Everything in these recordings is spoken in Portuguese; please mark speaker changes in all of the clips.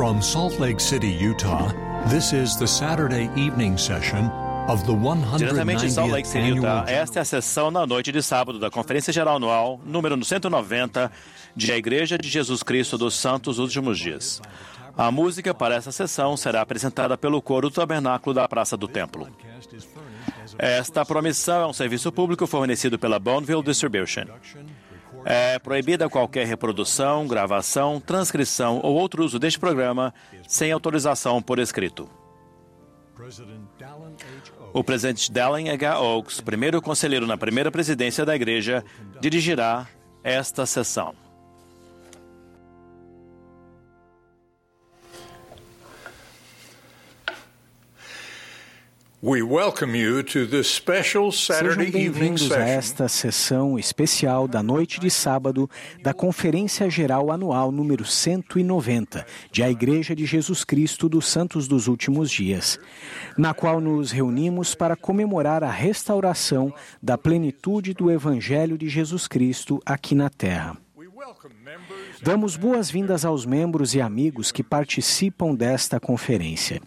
Speaker 1: From Salt Lake City, Utah, this is the Saturday evening session
Speaker 2: Diretamente de Salt Lake
Speaker 1: 190th
Speaker 2: City, Utah, esta é a sessão na noite de sábado da Conferência Geral Anual, número 190, de A Igreja de Jesus Cristo dos Santos Últimos Dias. A música para essa sessão será apresentada pelo coro do Tabernáculo da Praça do Templo. Esta promissão é um serviço público fornecido pela Bonneville Distribution. É proibida qualquer reprodução, gravação, transcrição ou outro uso deste programa sem autorização por escrito. O presidente Dallin H. Oaks, primeiro conselheiro na primeira presidência da igreja, dirigirá esta sessão.
Speaker 3: Sejam
Speaker 4: Saturday evening
Speaker 3: bem-vindos a esta sessão especial da noite de sábado da Conferência Geral Anual número 190 de A Igreja de Jesus Cristo dos Santos dos Últimos Dias, na qual nos reunimos para comemorar a restauração da plenitude do Evangelho de Jesus Cristo aqui na Terra. Damos boas-vindas aos membros e amigos que participam desta conferência.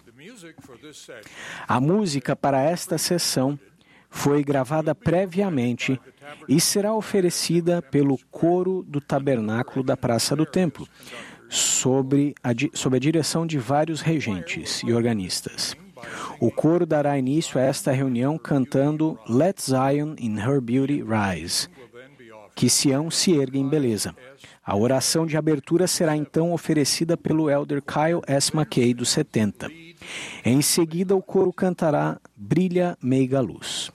Speaker 3: A música para esta sessão foi gravada previamente e será oferecida pelo coro do Tabernáculo da Praça do Templo, sobre a, sob a direção de vários regentes e organistas. O coro dará início a esta reunião cantando Let Zion in Her Beauty Rise, que Sião se ergue em beleza. A oração de abertura será então oferecida pelo elder Kyle S. McKay, dos 70. Em seguida, o coro cantará Brilha Meiga Luz.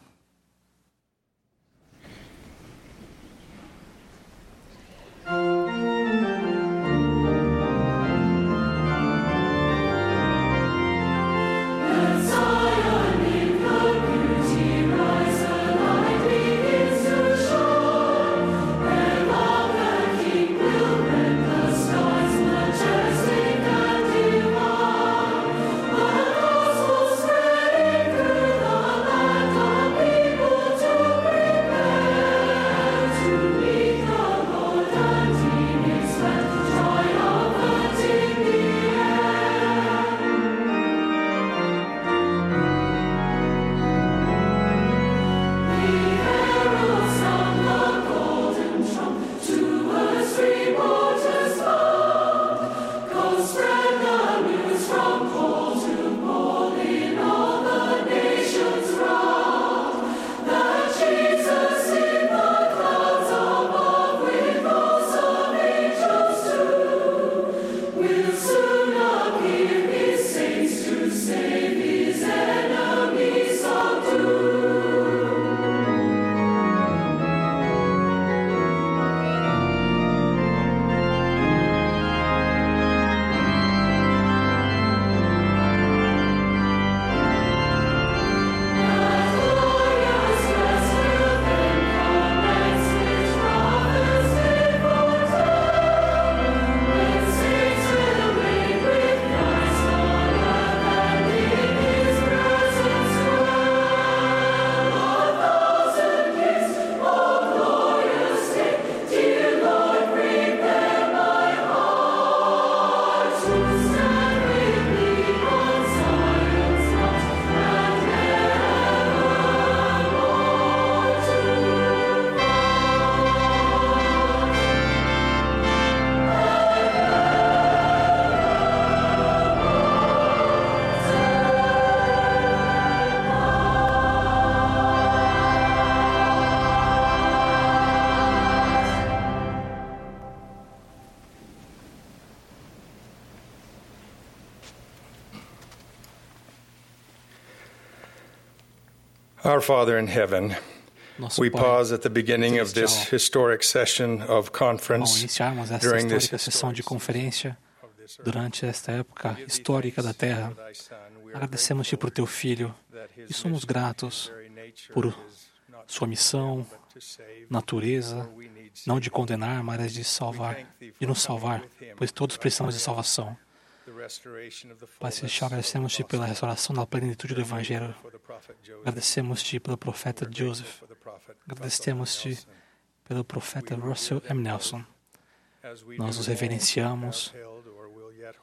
Speaker 4: Our Father in heaven,
Speaker 5: Nosso
Speaker 4: we
Speaker 5: Pai,
Speaker 4: pause at the beginning of this historic session of
Speaker 5: ao
Speaker 4: conference
Speaker 5: iniciarmos esta
Speaker 4: during this
Speaker 5: histórica sessão de conferência durante esta época histórica da Terra, agradecemos-te por teu Filho e somos gratos por sua missão, natureza, não de condenar, mas de salvar, de nos salvar, pois todos precisamos de salvação. Pai Celestial, agradecemos-te pela restauração da plenitude do Evangelho. Agradecemos-te pelo profeta Joseph. Agradecemos-te pelo profeta Russell M. Nelson. Nós os reverenciamos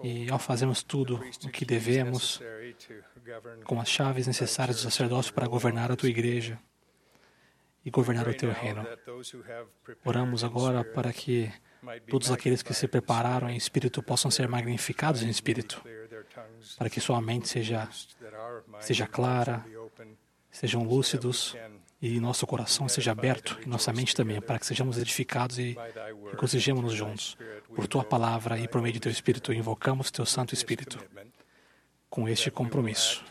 Speaker 5: E ao fazermos tudo o que devemos, com as chaves necessárias do sacerdócio para governar a tua igreja e governar o teu reino. Oramos agora para que todos aqueles que se prepararam em espírito possam ser magnificados em espírito, para que sua mente seja, seja clara, sejam lúcidos e nosso coração seja aberto e nossa mente também, para que sejamos edificados e regozijemos-nos juntos. Por tua palavra e por meio de teu Espírito, invocamos teu Santo Espírito com este compromisso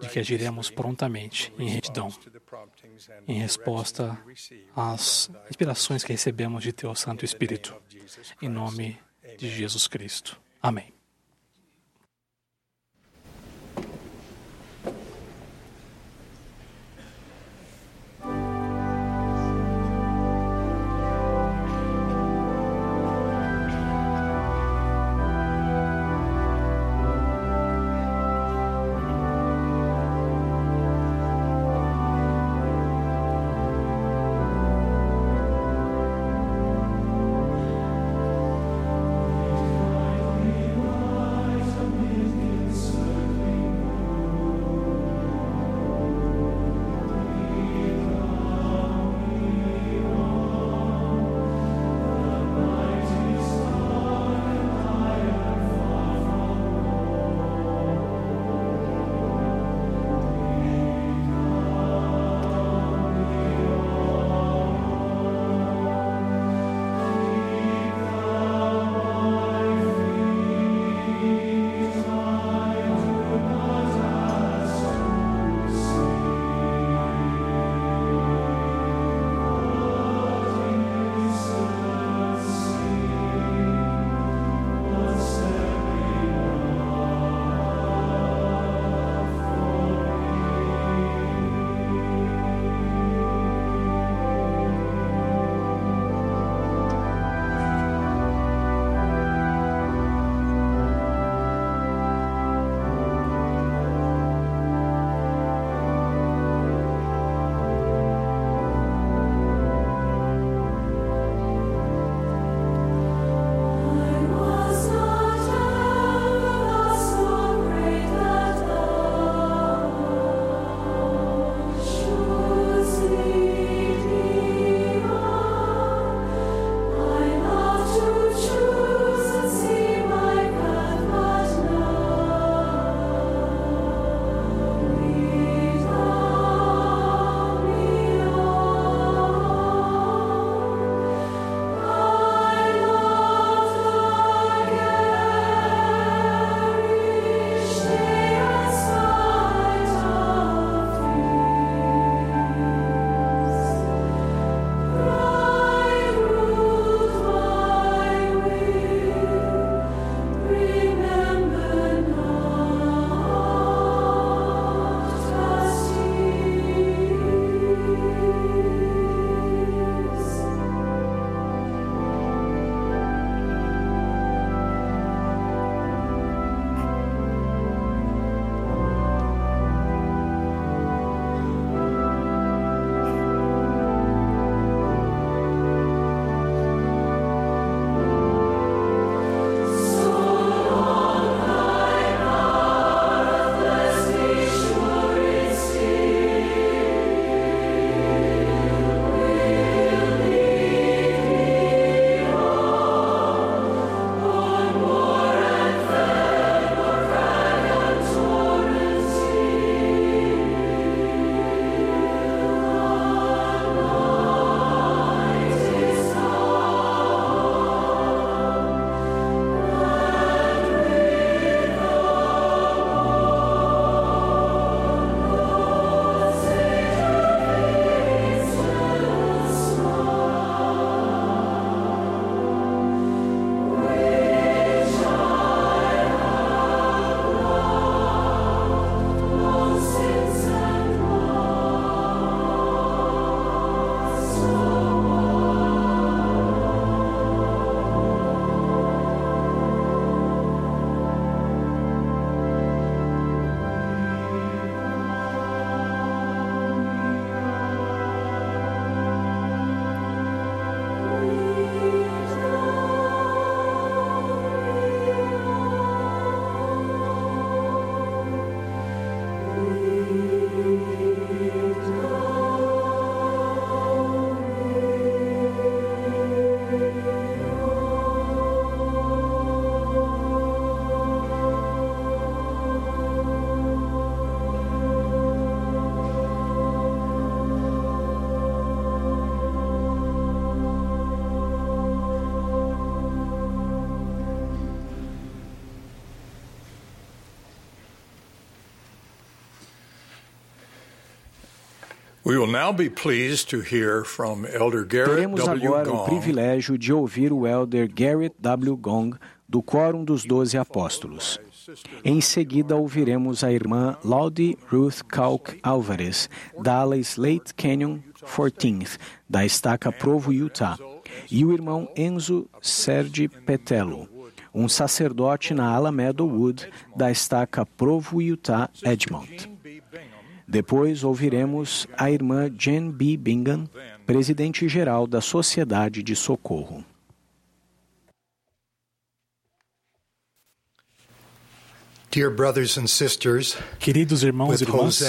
Speaker 5: de que agiremos prontamente em retidão, em resposta às inspirações que recebemos de teu Santo Espírito. Em nome de Jesus Cristo. Amém.
Speaker 3: Teremos agora o privilégio de ouvir o elder Garrett W. Gong, do Quórum dos Doze Apóstolos. Em seguida, ouviremos a irmã Laudy Ruth Kalk Alvarez, da ala Slate Canyon 14th, da estaca Provo, Utah, e o irmão Enzo Sergi Petello, um sacerdote na ala Meadowwood, da estaca Provo, Utah, Edmont. Depois ouviremos a irmã Jen B. Bingham, presidente-geral da Sociedade de Socorro.
Speaker 6: Dear brothers and sisters,
Speaker 5: Queridos irmãos e irmãs,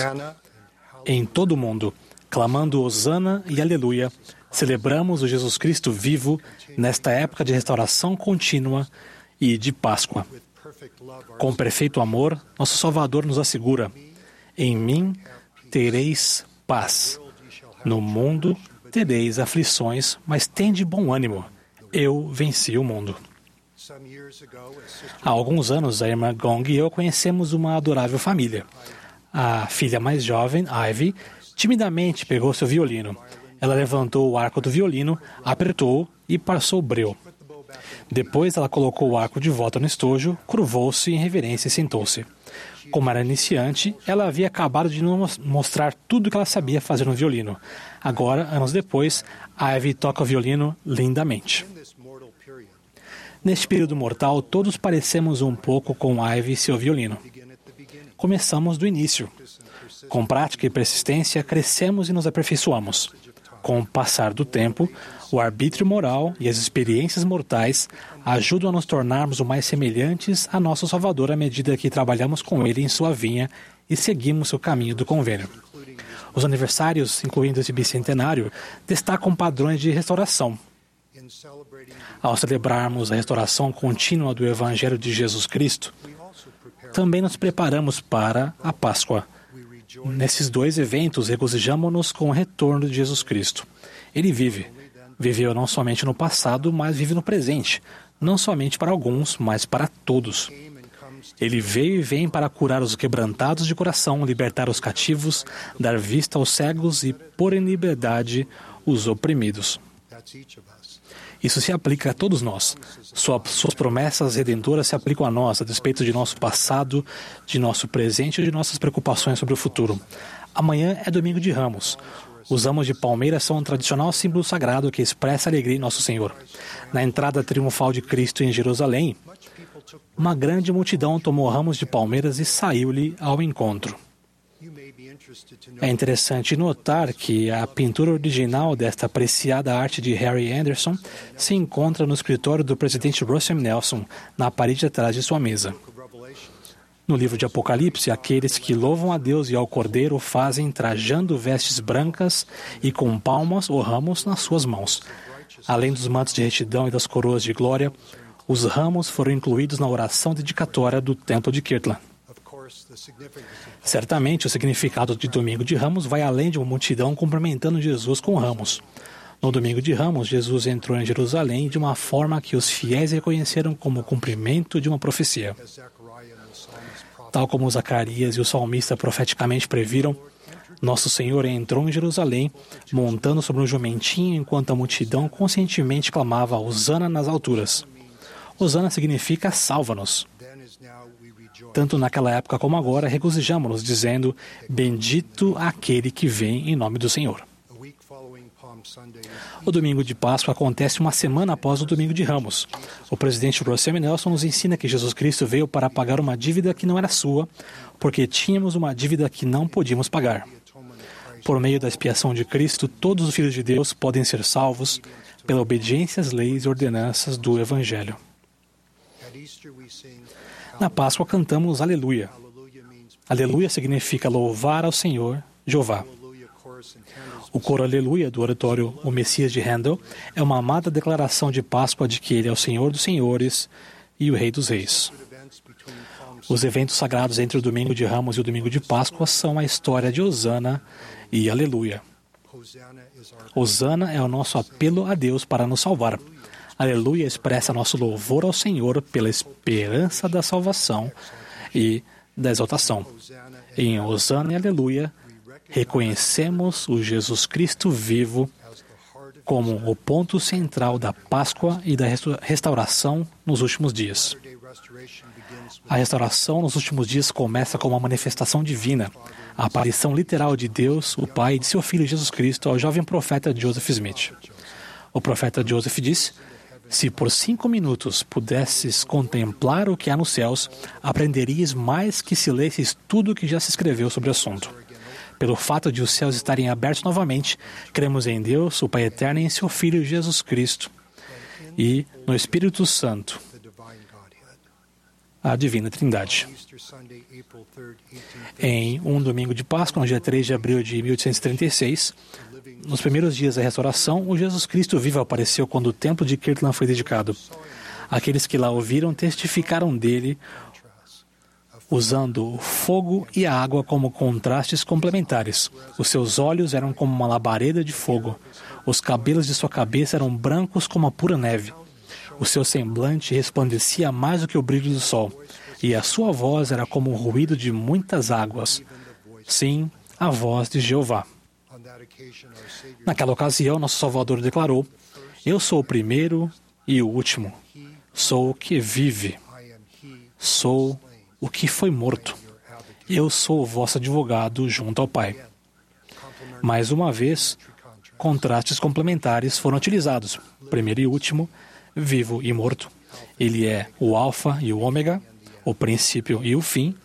Speaker 5: em todo o mundo, clamando Hosana e Aleluia, celebramos o Jesus Cristo vivo nesta época de restauração contínua e de Páscoa. Com perfeito amor, nosso Salvador nos assegura: em mim tereis paz. No mundo tereis aflições, mas tende bom ânimo. Eu venci o mundo. Há alguns anos, a irmã Gong e eu conhecemos uma adorável família. A filha mais jovem, Ivy, timidamente pegou seu violino. Ela levantou o arco do violino, apertou e passou o breu. Depois, ela colocou o arco de volta no estojo, curvou-se em reverência e sentou-se. Como era iniciante, ela havia acabado de nos mostrar tudo o que ela sabia fazer no violino. Agora, anos depois, Ivy toca o violino lindamente. Neste período mortal, todos parecemos um pouco com Ivy e seu violino. Começamos do início. Com prática e persistência, crescemos e nos aperfeiçoamos. Com o passar do tempo, o arbítrio moral e as experiências mortais ajudam a nos tornarmos o mais semelhantes a nosso Salvador à medida que trabalhamos com ele em sua vinha e seguimos seu caminho do convênio. Os aniversários, incluindo esse bicentenário, destacam padrões de restauração. Ao celebrarmos a restauração contínua do Evangelho de Jesus Cristo, também nos preparamos para a Páscoa. Nesses dois eventos, regozijamos-nos com o retorno de Jesus Cristo. Ele vive. Viveu não somente no passado, mas vive no presente. Não somente para alguns, mas para todos. Ele veio e vem para curar os quebrantados de coração, libertar os cativos, dar vista aos cegos e pôr em liberdade os oprimidos. Isso se aplica a todos nós. Sua- suas promessas redentoras se aplicam a nós, a despeito de nosso passado, de nosso presente e de nossas preocupações sobre o futuro. Amanhã é domingo de Ramos. Os ramos de palmeira são um tradicional símbolo sagrado que expressa a alegria em nosso Senhor. Na entrada triunfal de Cristo em Jerusalém, uma grande multidão tomou ramos de palmeiras e saiu-lhe ao encontro. É interessante notar que a pintura original desta apreciada arte de Harry Anderson se encontra no escritório do presidente Russell. Nelson, na parede atrás de sua mesa. No livro de Apocalipse, aqueles que louvam a Deus e ao Cordeiro fazem trajando vestes brancas e com palmas ou ramos nas suas mãos. Além dos mantos de retidão e das coroas de glória, os ramos foram incluídos na oração dedicatória do Templo de Kirtland. Certamente, o significado de Domingo de Ramos vai além de uma multidão cumprimentando Jesus com ramos. No Domingo de Ramos, Jesus entrou em Jerusalém de uma forma que os fiéis reconheceram como cumprimento de uma profecia.
Speaker 6: as Zechariah and the psalmist prophet
Speaker 5: Tal como Zacarias e o salmista profeticamente previram, nosso Senhor entrou em Jerusalém montando sobre um jumentinho enquanto a multidão conscientemente clamava Hosana nas alturas. Hosana significa salva-nos. Tanto naquela época como agora, regozijamos-nos, dizendo: Bendito aquele que vem em nome do Senhor. O domingo de Páscoa acontece uma semana após o domingo de Ramos. O presidente Russell M. Nelson nos ensina que Jesus Cristo veio para pagar uma dívida que não era sua, porque tínhamos uma dívida que não podíamos pagar. Por meio da expiação de Cristo, todos os filhos de Deus podem ser salvos pela obediência às leis e ordenanças do Evangelho. Na Páscoa cantamos Aleluia. Aleluia significa louvar ao Senhor, Jeová. O coro Aleluia do oratório O Messias de Handel é uma amada declaração de Páscoa de que ele é o Senhor dos Senhores e o Rei dos Reis. Os eventos sagrados entre o domingo de Ramos e o domingo de Páscoa são a história de Osana e Aleluia.
Speaker 6: Hosanna is our
Speaker 5: Osana é o nosso apelo a Deus para nos salvar. Aleluia expressa nosso louvor ao Senhor pela esperança da salvação e da exaltação. Em Osana e Aleluia, reconhecemos o Jesus Cristo vivo como o ponto central da Páscoa e da restauração nos últimos dias. A restauração nos últimos dias começa com uma manifestação divina, a aparição literal de Deus, o Pai, e de seu Filho Jesus Cristo ao jovem profeta Joseph Smith. O profeta Joseph disse: Se por cinco minutos pudesses contemplar o que há nos céus, aprenderias mais que se lesses tudo o que já se escreveu sobre o assunto. Pelo fato de os céus estarem abertos novamente, cremos em Deus, o Pai Eterno, e em seu Filho Jesus Cristo e no Espírito Santo, a Divina Trindade. Em um domingo de Páscoa, no dia 3 de abril de 1836, nos primeiros dias da restauração, o Jesus Cristo vivo apareceu quando o templo de Kirtland foi dedicado. Aqueles que lá ouviram testificaram dele, usando o fogo e a água como contrastes complementares. Os seus olhos eram como uma labareda de fogo. Os cabelos de sua cabeça eram brancos como a pura neve. O seu semblante resplandecia mais do que o brilho do sol, e a sua voz era como o ruído de muitas águas. Sim, a voz de Jeová. Naquela ocasião, nosso Salvador declarou: Eu sou o primeiro e o último. Sou o que vive. Sou o que foi morto. Eu sou o vosso advogado junto ao Pai. Mais uma vez, contrastes complementares foram utilizados. Primeiro e último, vivo e morto. Ele é o Alfa e o Ômega, o princípio e o fim,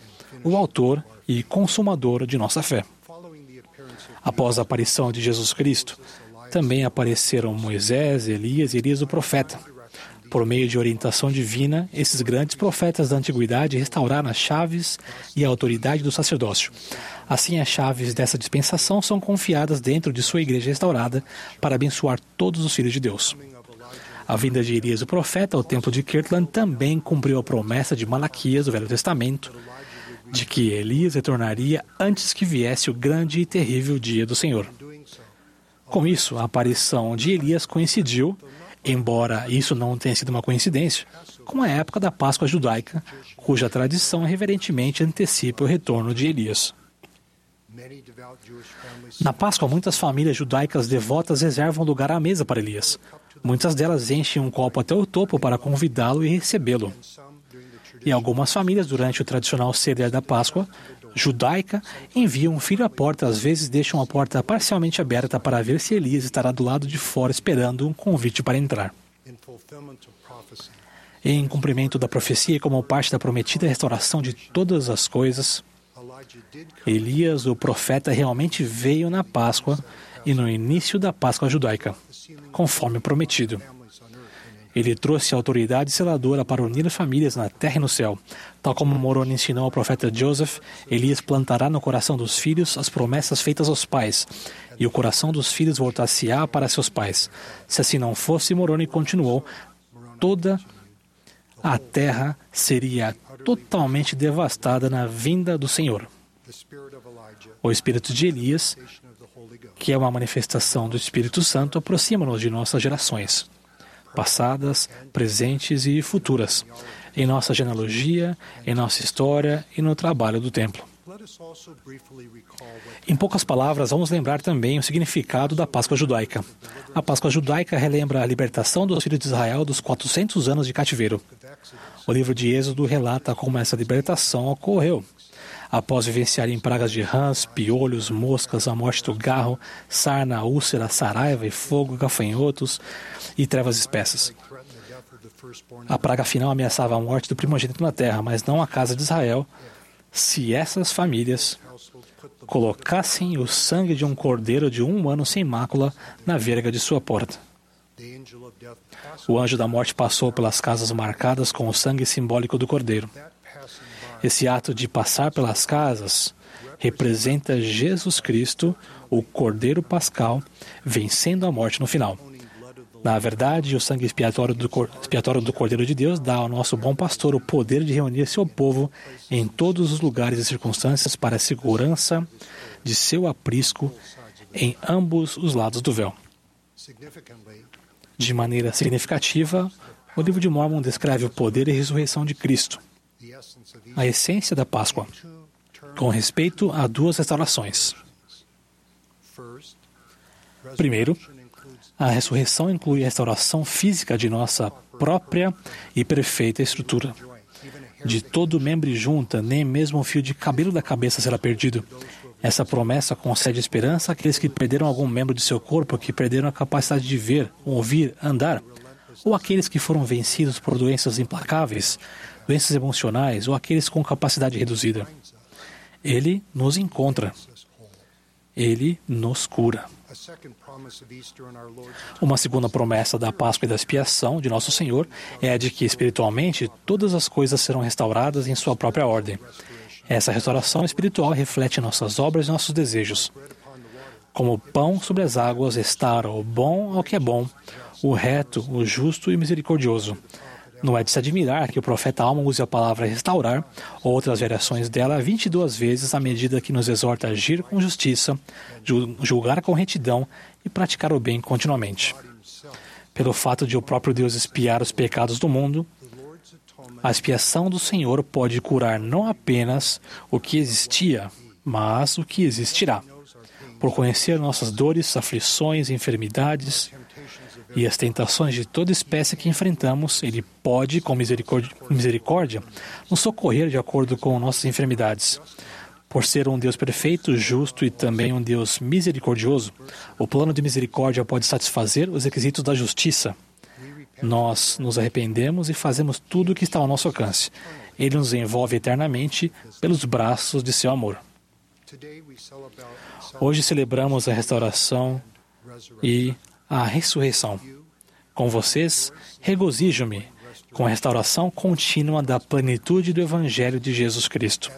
Speaker 5: o autor e consumador de nossa fé. Após a aparição de Jesus Cristo, também apareceram Moisés, Elias e Elias o profeta. Por meio de orientação divina, esses grandes profetas da antiguidade restauraram as chaves e a autoridade do sacerdócio. Assim, as chaves dessa dispensação são confiadas dentro de sua igreja restaurada para abençoar todos os filhos de Deus. A vinda de Elias o profeta ao templo de Kirtland também cumpriu a promessa de Malaquias do Velho Testamento de que Elias retornaria antes que viesse o grande e terrível dia do Senhor. Com isso, a aparição de Elias coincidiu, embora isso não tenha sido uma coincidência, com a época da Páscoa judaica, cuja tradição reverentemente antecipa o retorno de Elias. Na Páscoa, muitas famílias judaicas devotas reservam lugar à mesa para Elias. Muitas delas enchem um copo até o topo para convidá-lo e recebê-lo. E algumas famílias, durante o tradicional ceder da Páscoa judaica, enviam um filho à porta, às vezes deixam a porta parcialmente aberta para ver se Elias estará do lado de fora esperando um convite para entrar. Em cumprimento da profecia e como parte da prometida restauração de todas as coisas, Elias, o profeta, realmente veio na Páscoa e no início da Páscoa judaica, conforme prometido. Ele trouxe a autoridade seladora para unir famílias na terra e no céu. Tal como Moroni ensinou ao profeta Joseph, Elias plantará no coração dos filhos as promessas feitas aos pais, e o coração dos filhos voltar-se-á para seus pais. Se assim não fosse, Moroni continuou, toda a terra seria totalmente devastada na vinda do Senhor. O espírito de Elias, que é uma manifestação do Espírito Santo, aproxima-nos de nossas gerações passadas, presentes e futuras, em nossa genealogia, em nossa história e no trabalho do templo. Em poucas palavras, vamos lembrar também o significado da Páscoa judaica. A Páscoa judaica relembra a libertação dos filhos de Israel dos 400 anos de cativeiro. O livro de Êxodo relata como essa libertação ocorreu após vivenciarem pragas de rãs, piolhos, moscas, a morte do garro, sarna, úlcera, saraiva e fogo, gafanhotos e trevas espessas. A praga final ameaçava a morte do primogênito na terra, mas não a casa de Israel, se essas famílias colocassem o sangue de um cordeiro de um ano sem mácula na verga de sua porta. O anjo da morte passou pelas casas marcadas com o sangue simbólico do cordeiro. Esse ato de passar pelas casas representa Jesus Cristo, o Cordeiro Pascal, vencendo a morte no final. Na verdade, o sangue expiatório do, expiatório do Cordeiro de Deus dá ao nosso bom pastor o poder de reunir seu povo em todos os lugares e circunstâncias para a segurança de seu aprisco em ambos os lados do véu. De maneira significativa, o livro de Mormon descreve o poder e ressurreição de Cristo a essência da Páscoa, com respeito a duas restaurações. Primeiro, a ressurreição inclui a restauração física de nossa própria e perfeita estrutura. De todo membro e junta, nem mesmo um fio de cabelo da cabeça será perdido. Essa promessa concede esperança àqueles que perderam algum membro de seu corpo, que perderam a capacidade de ver, ouvir, andar, ou aqueles que foram vencidos por doenças implacáveis, doenças emocionais ou aqueles com capacidade reduzida. Ele nos encontra. Ele nos cura. Uma segunda promessa da Páscoa e da expiação de Nosso Senhor é a de que, espiritualmente, todas as coisas serão restauradas em sua própria ordem. Essa restauração espiritual reflete nossas obras e nossos desejos. Como pão sobre as águas, restaura o bom ao que é bom, o reto, o justo e misericordioso. Não é de se admirar que o profeta Alma use a palavra restaurar, ou outras variações dela, 22 vezes à medida que nos exorta a agir com justiça, julgar com retidão e praticar o bem continuamente. Pelo fato de o próprio Deus espiar os pecados do mundo, a expiação do Senhor pode curar não apenas o que existia, mas o que existirá. Por conhecer nossas dores, aflições, enfermidades, e as tentações de toda espécie que enfrentamos, Ele pode, com misericórdia, nos socorrer de acordo com nossas enfermidades. Por ser um Deus perfeito, justo e também um Deus misericordioso, o plano de misericórdia pode satisfazer os requisitos da justiça. Nós nos arrependemos e fazemos tudo o que está ao nosso alcance. Ele nos envolve eternamente pelos braços de seu amor. Hoje celebramos a restauração e a ressurreição. Com vocês, regozijo-me com a restauração contínua da plenitude do Evangelho de Jesus Cristo.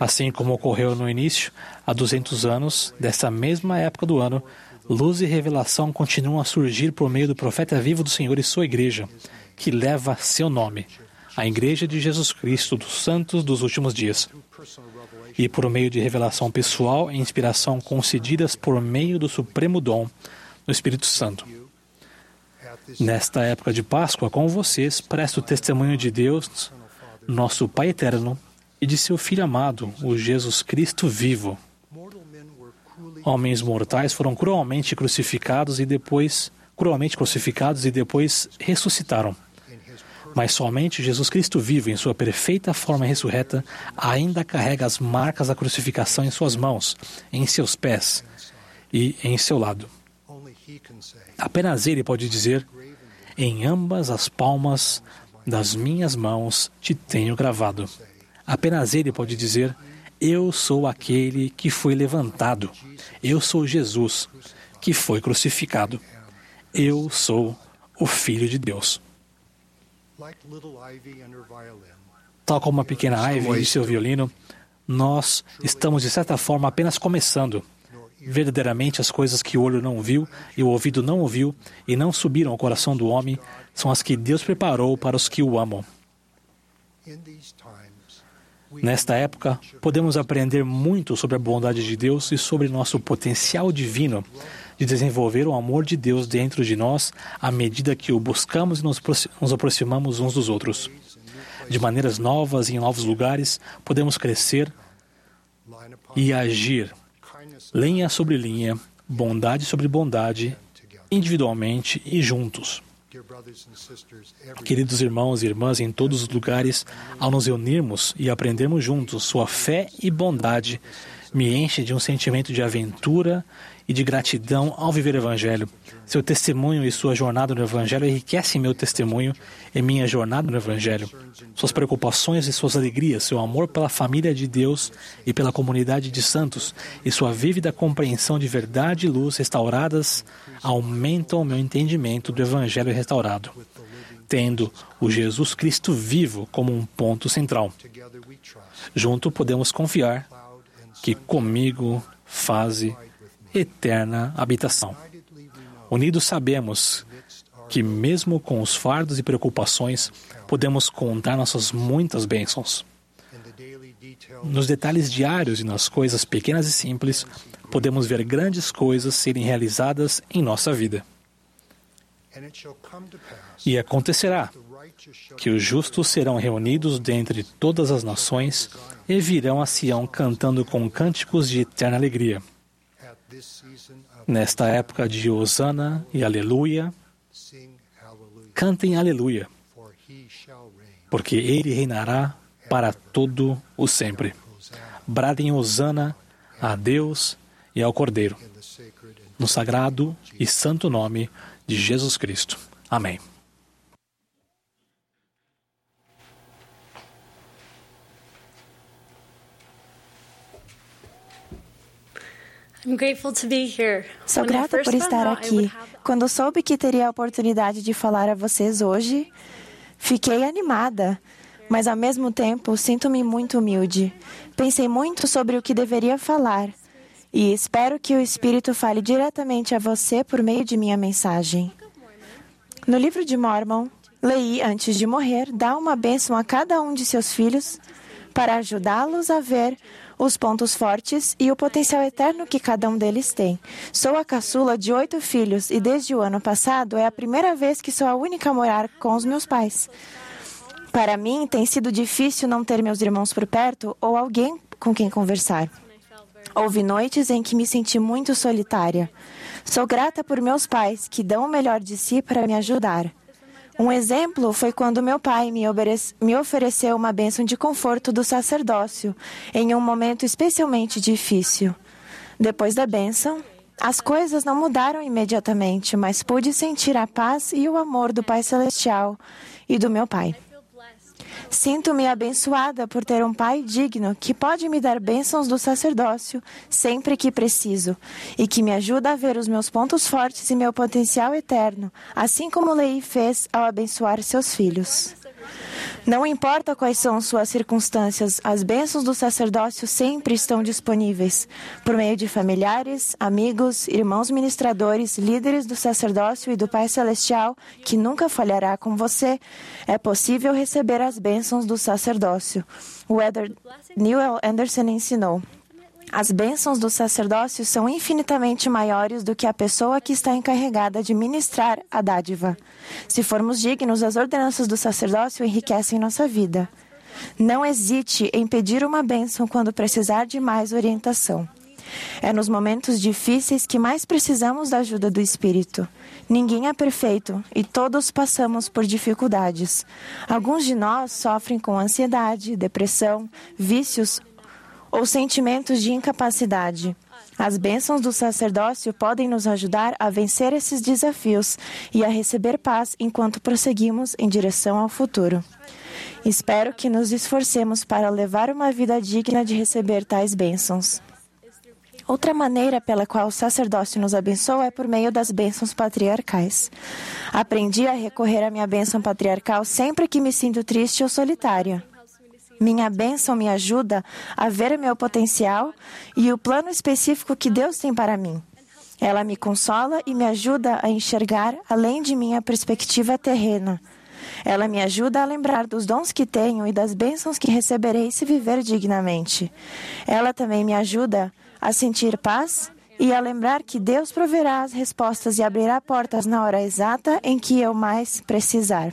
Speaker 5: Assim como ocorreu no início, há 200 anos, dessa mesma época do ano, luz e revelação continuam a surgir por meio do profeta vivo do Senhor e sua igreja, que leva seu nome, a Igreja de Jesus Cristo dos Santos dos Últimos Dias. E por meio de revelação pessoal e inspiração concedidas por meio do supremo dom no Espírito Santo. Nesta época de Páscoa, com vocês, presto testemunho de Deus, nosso Pai eterno, e de seu Filho amado, o Jesus Cristo vivo. Homens mortais foram cruelmente crucificados e depois cruelmente crucificados e depois ressuscitaram. Mas somente Jesus Cristo vivo, em sua perfeita forma ressurreta, ainda carrega as marcas da crucificação em suas mãos, em seus pés e em seu lado. Apenas ele pode dizer: Em ambas as palmas das minhas mãos te tenho gravado. Apenas ele pode dizer: Eu sou aquele que foi levantado. Eu sou Jesus, que foi crucificado. Eu sou o Filho de Deus. Tal como a pequena Ivy e seu violino, nós estamos, de certa forma, apenas começando. Verdadeiramente, as coisas que o olho não viu e o ouvido não ouviu e não subiram ao coração do homem são as que Deus preparou para os que o amam. Nesta época, podemos aprender muito sobre a bondade de Deus e sobre nosso potencial divino de desenvolver o amor de Deus dentro de nós à medida que o buscamos e nos aproximamos uns dos outros. De maneiras novas e em novos lugares, podemos crescer e agir linha sobre linha, bondade sobre bondade, individualmente e juntos. Queridos irmãos e irmãs em todos os lugares, ao nos reunirmos e aprendermos juntos sua fé e bondade, me enche de um sentimento de aventura e de gratidão ao viver o Evangelho. Seu testemunho e sua jornada no Evangelho enriquecem meu testemunho e minha jornada no Evangelho. Suas preocupações e suas alegrias, seu amor pela família de Deus e pela comunidade de santos e sua vívida compreensão de verdade e luz restauradas aumentam o meu entendimento do Evangelho restaurado, tendo o Jesus Cristo vivo como um ponto central. Junto podemos confiar que comigo faze eterna habitação. Unidos sabemos que, mesmo com os fardos e preocupações, podemos contar nossas muitas bênçãos. Nos detalhes diários e nas coisas pequenas e simples, podemos ver grandes coisas serem realizadas em nossa vida. E acontecerá que os justos serão reunidos dentre todas as nações e virão a Sião cantando com cânticos de eterna alegria. Nesta época de Hosana e Aleluia, cantem Aleluia, porque ele reinará para todo o sempre. Bradem Hosana a Deus e ao Cordeiro, no sagrado e santo nome de Jesus Cristo. Amém.
Speaker 7: I'm grateful to be here.
Speaker 8: Sou grata por estar aqui. Quando soube que teria a oportunidade de falar a vocês hoje, fiquei animada, mas ao mesmo tempo sinto-me muito humilde. Pensei muito sobre o que deveria falar e espero que o Espírito fale diretamente a você por meio de minha mensagem. No livro de Mormon, Lei, antes de morrer, dá uma bênção a cada um de seus filhos para ajudá-los a ver os pontos fortes e o potencial eterno que cada um deles tem. Sou a caçula de oito filhos e desde o ano passado é a primeira vez que sou a única a morar com os meus pais. Para mim, tem sido difícil não ter meus irmãos por perto ou alguém com quem conversar. Houve noites em que me senti muito solitária. Sou grata por meus pais, que dão o melhor de si para me ajudar. Um exemplo foi quando meu pai me, ofereceu uma bênção de conforto do sacerdócio em um momento especialmente difícil. Depois da bênção, as coisas não mudaram imediatamente, mas pude sentir a paz e o amor do Pai Celestial e do meu Pai. Sinto-me abençoada por ter um pai digno que pode me dar bênçãos do sacerdócio sempre que preciso e que me ajuda a ver os meus pontos fortes e meu potencial eterno, assim como Lei fez ao abençoar seus filhos. Não importa quais são suas circunstâncias, as bênçãos do sacerdócio sempre estão disponíveis por meio de familiares, amigos, irmãos ministradores, líderes do sacerdócio e do Pai Celestial, que nunca falhará com você. É possível receber as bênçãos do sacerdócio. O Eder Newell Anderson ensinou. As bênçãos do sacerdócio são infinitamente maiores do que a pessoa que está encarregada de ministrar a dádiva. Se formos dignos, as ordenanças do sacerdócio enriquecem nossa vida. Não hesite em pedir uma bênção quando precisar de mais orientação. É nos momentos difíceis que mais precisamos da ajuda do Espírito. Ninguém é perfeito e todos passamos por dificuldades. Alguns de nós sofrem com ansiedade, depressão, vícios ou sentimentos de incapacidade. As bênçãos do sacerdócio podem nos ajudar a vencer esses desafios e a receber paz enquanto prosseguimos em direção ao futuro. Espero que nos esforcemos para levar uma vida digna de receber tais bênçãos. Outra maneira pela qual o sacerdócio nos abençoa é por meio das bênçãos patriarcais. Aprendi a recorrer à minha bênção patriarcal sempre que me sinto triste ou solitária. Minha bênção me ajuda a ver meu potencial e o plano específico que Deus tem para mim. Ela me consola e me ajuda a enxergar além de minha perspectiva terrena. Ela me ajuda a lembrar dos dons que tenho e das bênçãos que receberei se viver dignamente. Ela também me ajuda a sentir paz e a lembrar que Deus proverá as respostas e abrirá portas na hora exata em que eu mais precisar.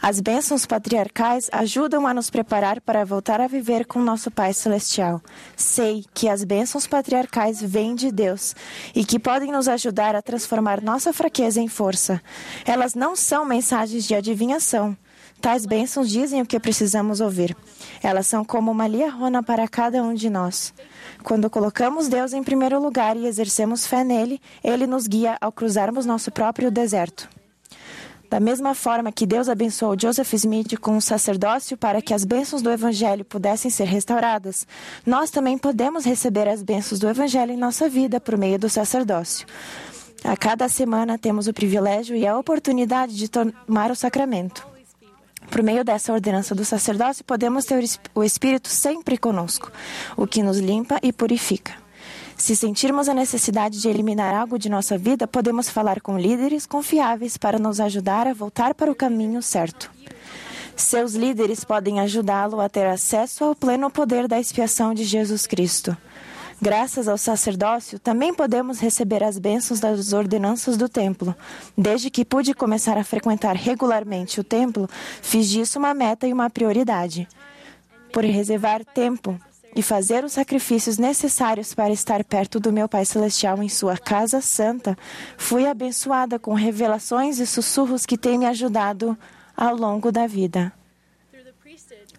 Speaker 8: As bênçãos patriarcais ajudam a nos preparar para voltar a viver com nosso Pai Celestial. Sei que as bênçãos patriarcais vêm de Deus e que podem nos ajudar a transformar nossa fraqueza em força. Elas não são mensagens de adivinhação. Tais bênçãos dizem o que precisamos ouvir. Elas são como uma liarrona para cada um de nós. Quando colocamos Deus em primeiro lugar e exercemos fé nele, ele nos guia ao cruzarmos nosso próprio deserto. Da mesma forma que Deus abençoou Joseph Smith com o sacerdócio para que as bênçãos do Evangelho pudessem ser restauradas, nós também podemos receber as bênçãos do Evangelho em nossa vida por meio do sacerdócio. A cada semana temos o privilégio e a oportunidade de tomar o sacramento. Por meio dessa ordenança do sacerdócio, podemos ter o Espírito sempre conosco, o que nos limpa e purifica. Se sentirmos a necessidade de eliminar algo de nossa vida, podemos falar com líderes confiáveis para nos ajudar a voltar para o caminho certo. Seus líderes podem ajudá-lo a ter acesso ao pleno poder da expiação de Jesus Cristo. Graças ao sacerdócio, também podemos receber as bênçãos das ordenanças do templo. Desde que pude começar a frequentar regularmente o templo, fiz disso uma meta e uma prioridade. Por reservar tempo e fazer os sacrifícios necessários para estar perto do meu Pai Celestial em sua casa santa, fui abençoada com revelações e sussurros que têm me ajudado ao longo da vida.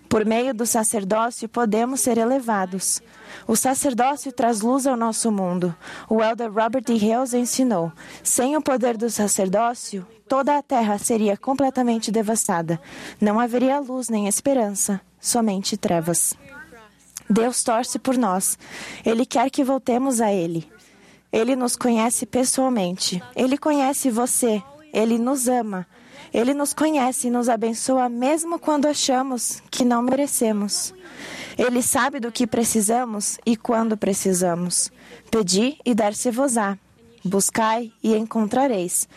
Speaker 8: Por meio do sacerdócio, podemos ser elevados. O sacerdócio traz luz ao nosso mundo. O elder Robert D. Hales ensinou: sem o poder do sacerdócio, toda a terra seria completamente devastada. Não haveria luz nem esperança, somente trevas. Deus torce por nós. Ele quer que voltemos a Ele. Ele nos conhece pessoalmente. Ele conhece você. Ele nos ama. Ele nos conhece e nos abençoa mesmo quando achamos que não merecemos. Ele sabe do que precisamos e quando precisamos. Pedi e dar-se-vos-á. Buscai e encontrareis.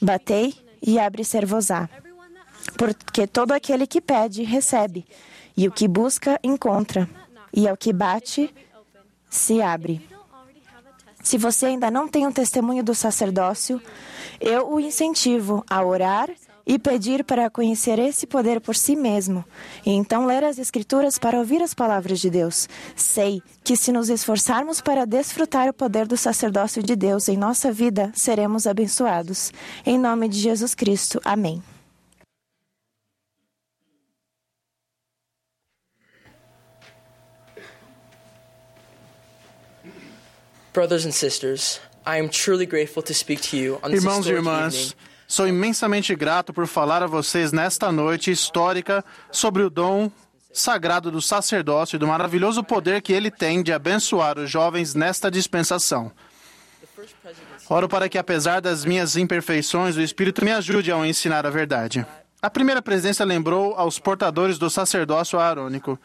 Speaker 8: Batei e abre-se-vos-á. Porque todo aquele que pede, recebe. E o que busca, encontra. E ao que bate, se abre. Se você ainda não tem um testemunho do sacerdócio, eu o incentivo a orar e pedir para conhecer esse poder por si mesmo, e então ler as Escrituras para ouvir as palavras de Deus. Sei que se nos esforçarmos para desfrutar o poder do sacerdócio de Deus em nossa vida, seremos abençoados. Em nome de Jesus Cristo. Amém.
Speaker 9: Brothers and sisters, I am truly grateful to speak to you on this
Speaker 10: Irmãos e irmãs,
Speaker 9: evening.
Speaker 10: Sou imensamente grato por falar a vocês nesta noite histórica sobre o dom sagrado do sacerdócio e do maravilhoso poder que ele tem de abençoar os jovens nesta dispensação. Oro para que, apesar das minhas imperfeições, o Espírito me ajude a ensinar a verdade. A primeira presidência lembrou aos portadores do sacerdócio aarônico: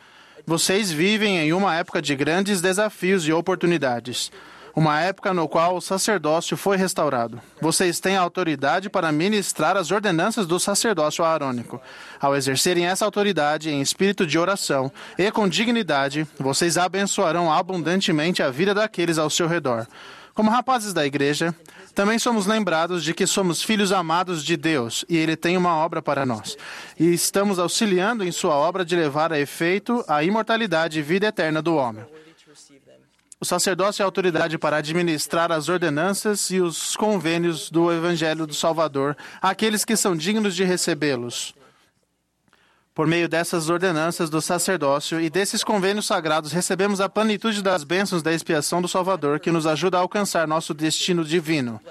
Speaker 10: Vocês vivem em uma época de grandes desafios e oportunidades. Uma época no qual o sacerdócio foi restaurado. Vocês têm autoridade para ministrar as ordenanças do sacerdócio aarônico. Ao exercerem essa autoridade em espírito de oração e com dignidade, vocês abençoarão abundantemente a vida daqueles ao seu redor. Como rapazes da igreja, também somos lembrados de que somos filhos amados de Deus e Ele tem uma obra para nós. E estamos auxiliando em Sua obra de levar a efeito a imortalidade e vida eterna do homem. O sacerdócio é a autoridade para administrar as ordenanças e os convênios do Evangelho do Salvador àqueles que são dignos de recebê-los. Por meio dessas ordenanças do sacerdócio e desses convênios sagrados, recebemos a plenitude das bênçãos da expiação do Salvador, que nos ajuda a alcançar nosso destino divino.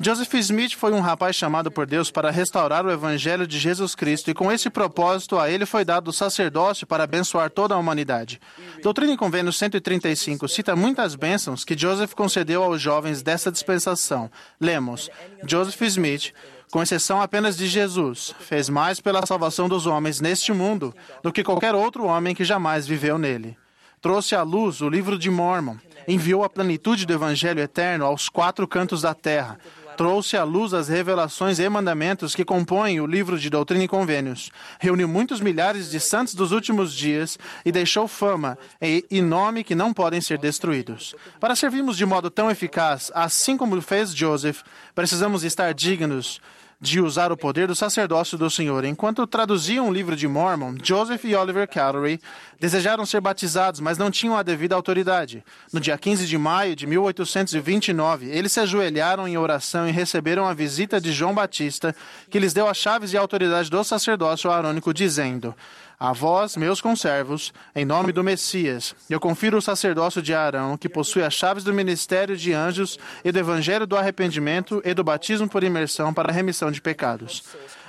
Speaker 10: Joseph Smith foi um rapaz chamado por Deus para restaurar o Evangelho de Jesus Cristo, e com esse propósito a ele foi dado o sacerdócio para abençoar toda a humanidade. Doutrina e Convênio 135 cita muitas bênçãos que Joseph concedeu aos jovens dessa dispensação. Lemos: Joseph Smith com exceção apenas de Jesus, fez mais pela salvação dos homens neste mundo do que qualquer outro homem que jamais viveu nele. Trouxe à luz o livro de Mormon, enviou a plenitude do Evangelho eterno aos quatro cantos da terra, trouxe à luz as revelações e mandamentos que compõem o livro de Doutrina e Convênios, reuniu muitos milhares de santos dos últimos dias e deixou fama e, nome que não podem ser destruídos. Para servirmos de modo tão eficaz, assim como fez Joseph, precisamos estar dignos de usar o poder do sacerdócio do Senhor. Enquanto traduziam o livro de Mormon, Joseph e Oliver Cowdery desejaram ser batizados, mas não tinham a devida autoridade. No dia 15 de maio de 1829, eles se ajoelharam em oração e receberam a visita de João Batista, que lhes deu as chaves e a autoridade do sacerdócio arônico, dizendo: a vós, meus conservos, em nome do Messias, eu confiro o sacerdócio de Arão, que possui as chaves do ministério de anjos e do evangelho do arrependimento e do batismo por imersão para a remissão de pecados.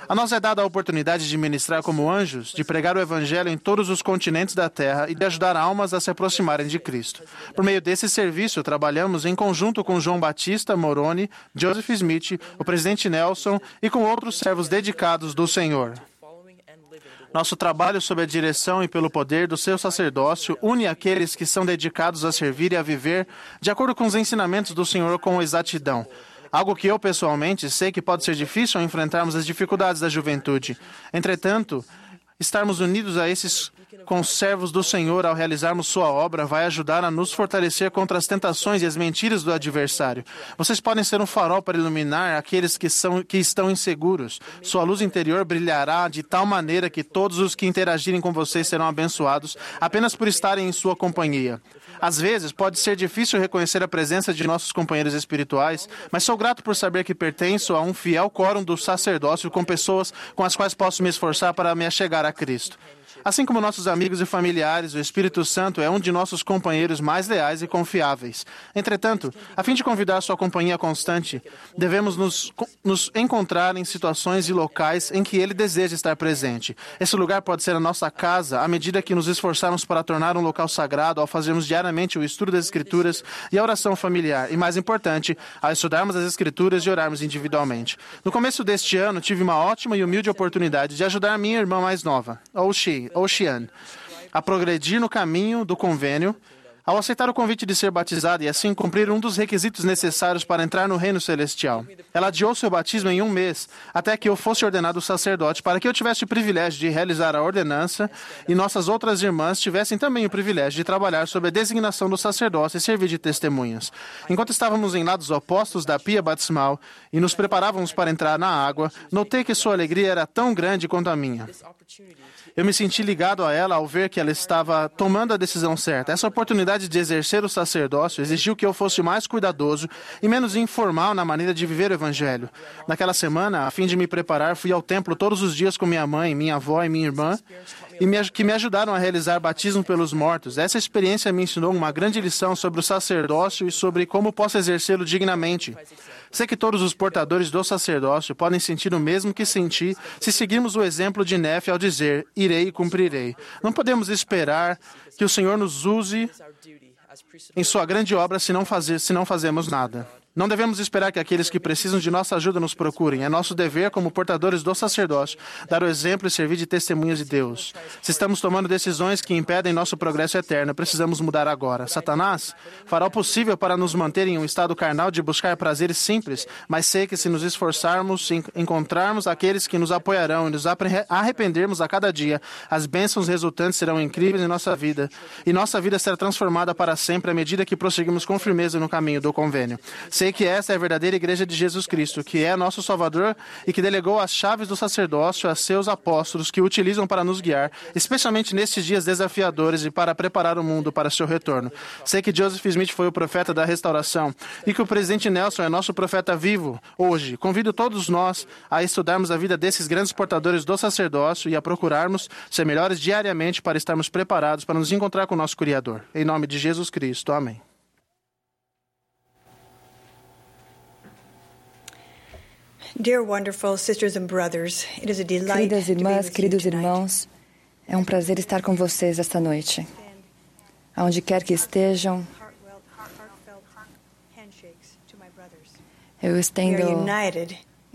Speaker 10: A nós é dada a oportunidade de ministrar como anjos, de pregar o evangelho em todos os continentes da terra e de ajudar almas a se aproximarem de Cristo. Por meio desse serviço, trabalhamos em conjunto com João Batista Moroni, Joseph Smith, o presidente Nelson e com outros servos dedicados do Senhor. Nosso trabalho sob a direção e pelo poder do seu sacerdócio une aqueles que são dedicados a servir e a viver de acordo com os ensinamentos do Senhor com exatidão. Algo que eu pessoalmente sei que pode ser difícil ao enfrentarmos as dificuldades da juventude. Entretanto, estarmos unidos a esses conservos do Senhor ao realizarmos sua obra vai ajudar a nos fortalecer contra as tentações e as mentiras do adversário. Vocês podem ser um farol para iluminar aqueles que, são, que estão inseguros. Sua luz interior brilhará de tal maneira que todos os que interagirem com vocês serão abençoados apenas por estarem em sua companhia. Às vezes, pode ser difícil reconhecer a presença de nossos companheiros espirituais, mas sou grato por saber que pertenço a um fiel quórum do sacerdócio com pessoas com as quais posso me esforçar para me achegar a Cristo. Assim como nossos amigos e familiares, o Espírito Santo é um de nossos companheiros mais leais e confiáveis. Entretanto, a fim de convidar sua companhia constante, devemos nos, nos encontrar em situações e locais em que ele deseja estar presente. Esse lugar pode ser a nossa casa, à medida que nos esforçarmos para tornar um local sagrado ao fazermos diariamente o estudo das Escrituras e a oração familiar. E mais importante, ao estudarmos as Escrituras e orarmos individualmente. No começo deste ano, tive uma ótima e humilde oportunidade de ajudar minha irmã mais nova, Oshi, Ocean, a progredir no caminho do convênio ao aceitar o convite de ser batizada e assim cumprir um dos requisitos necessários para entrar no reino celestial. Ela adiou seu batismo em um mês, até que eu fosse ordenado sacerdote, para que eu tivesse o privilégio de realizar a ordenança e nossas outras irmãs tivessem também o privilégio de trabalhar sob a designação do sacerdócio e servir de testemunhas. Enquanto estávamos em lados opostos da pia batismal e nos preparávamos para entrar na água, notei que sua alegria era tão grande quanto a minha. Eu me senti ligado a ela ao ver que ela estava tomando a decisão certa. Essa oportunidade de exercer o sacerdócio exigiu que eu fosse mais cuidadoso e menos informal na maneira de viver o evangelho. Naquela semana, a fim de me preparar, fui ao templo todos os dias com minha mãe, minha avó e minha irmã, e me, que me ajudaram a realizar batismo pelos mortos. Essa experiência me ensinou uma grande lição sobre o sacerdócio e sobre como posso exercê-lo dignamente. Sei que todos os portadores do sacerdócio podem sentir o mesmo que senti se seguirmos o exemplo de Nefe ao dizer: Irei e cumprirei. Não podemos esperar que o Senhor nos use em sua grande obra se não, fazer, se não fazemos nada. Não devemos esperar que aqueles que precisam de nossa ajuda nos procurem. É nosso dever, como portadores do sacerdócio, dar o exemplo e servir de testemunhas de Deus. Se estamos tomando decisões que impedem nosso progresso eterno, precisamos mudar agora. Satanás fará o possível para nos manter em um estado carnal de buscar prazeres simples, mas sei que se nos esforçarmos, se encontrarmos aqueles que nos apoiarão e nos arrependermos a cada dia, as bênçãos resultantes serão incríveis em nossa vida e nossa vida será transformada para sempre à medida que prosseguimos com firmeza no caminho do convênio. Sei que essa é a verdadeira igreja de Jesus Cristo, que é nosso Salvador e que delegou as chaves do sacerdócio a seus apóstolos, que utilizam para nos guiar, especialmente nestes dias desafiadores e para preparar o mundo para seu retorno. Sei que Joseph Smith foi o profeta da restauração e que o presidente Nelson é nosso profeta vivo hoje. Convido todos nós a estudarmos a vida desses grandes portadores do sacerdócio e a procurarmos ser melhores diariamente para estarmos preparados para nos encontrar com o nosso Criador. Em nome de Jesus Cristo. Amém.
Speaker 11: Queridas irmãs, queridos irmãos, é um prazer estar com vocês esta noite. Aonde quer que estejam, eu estendo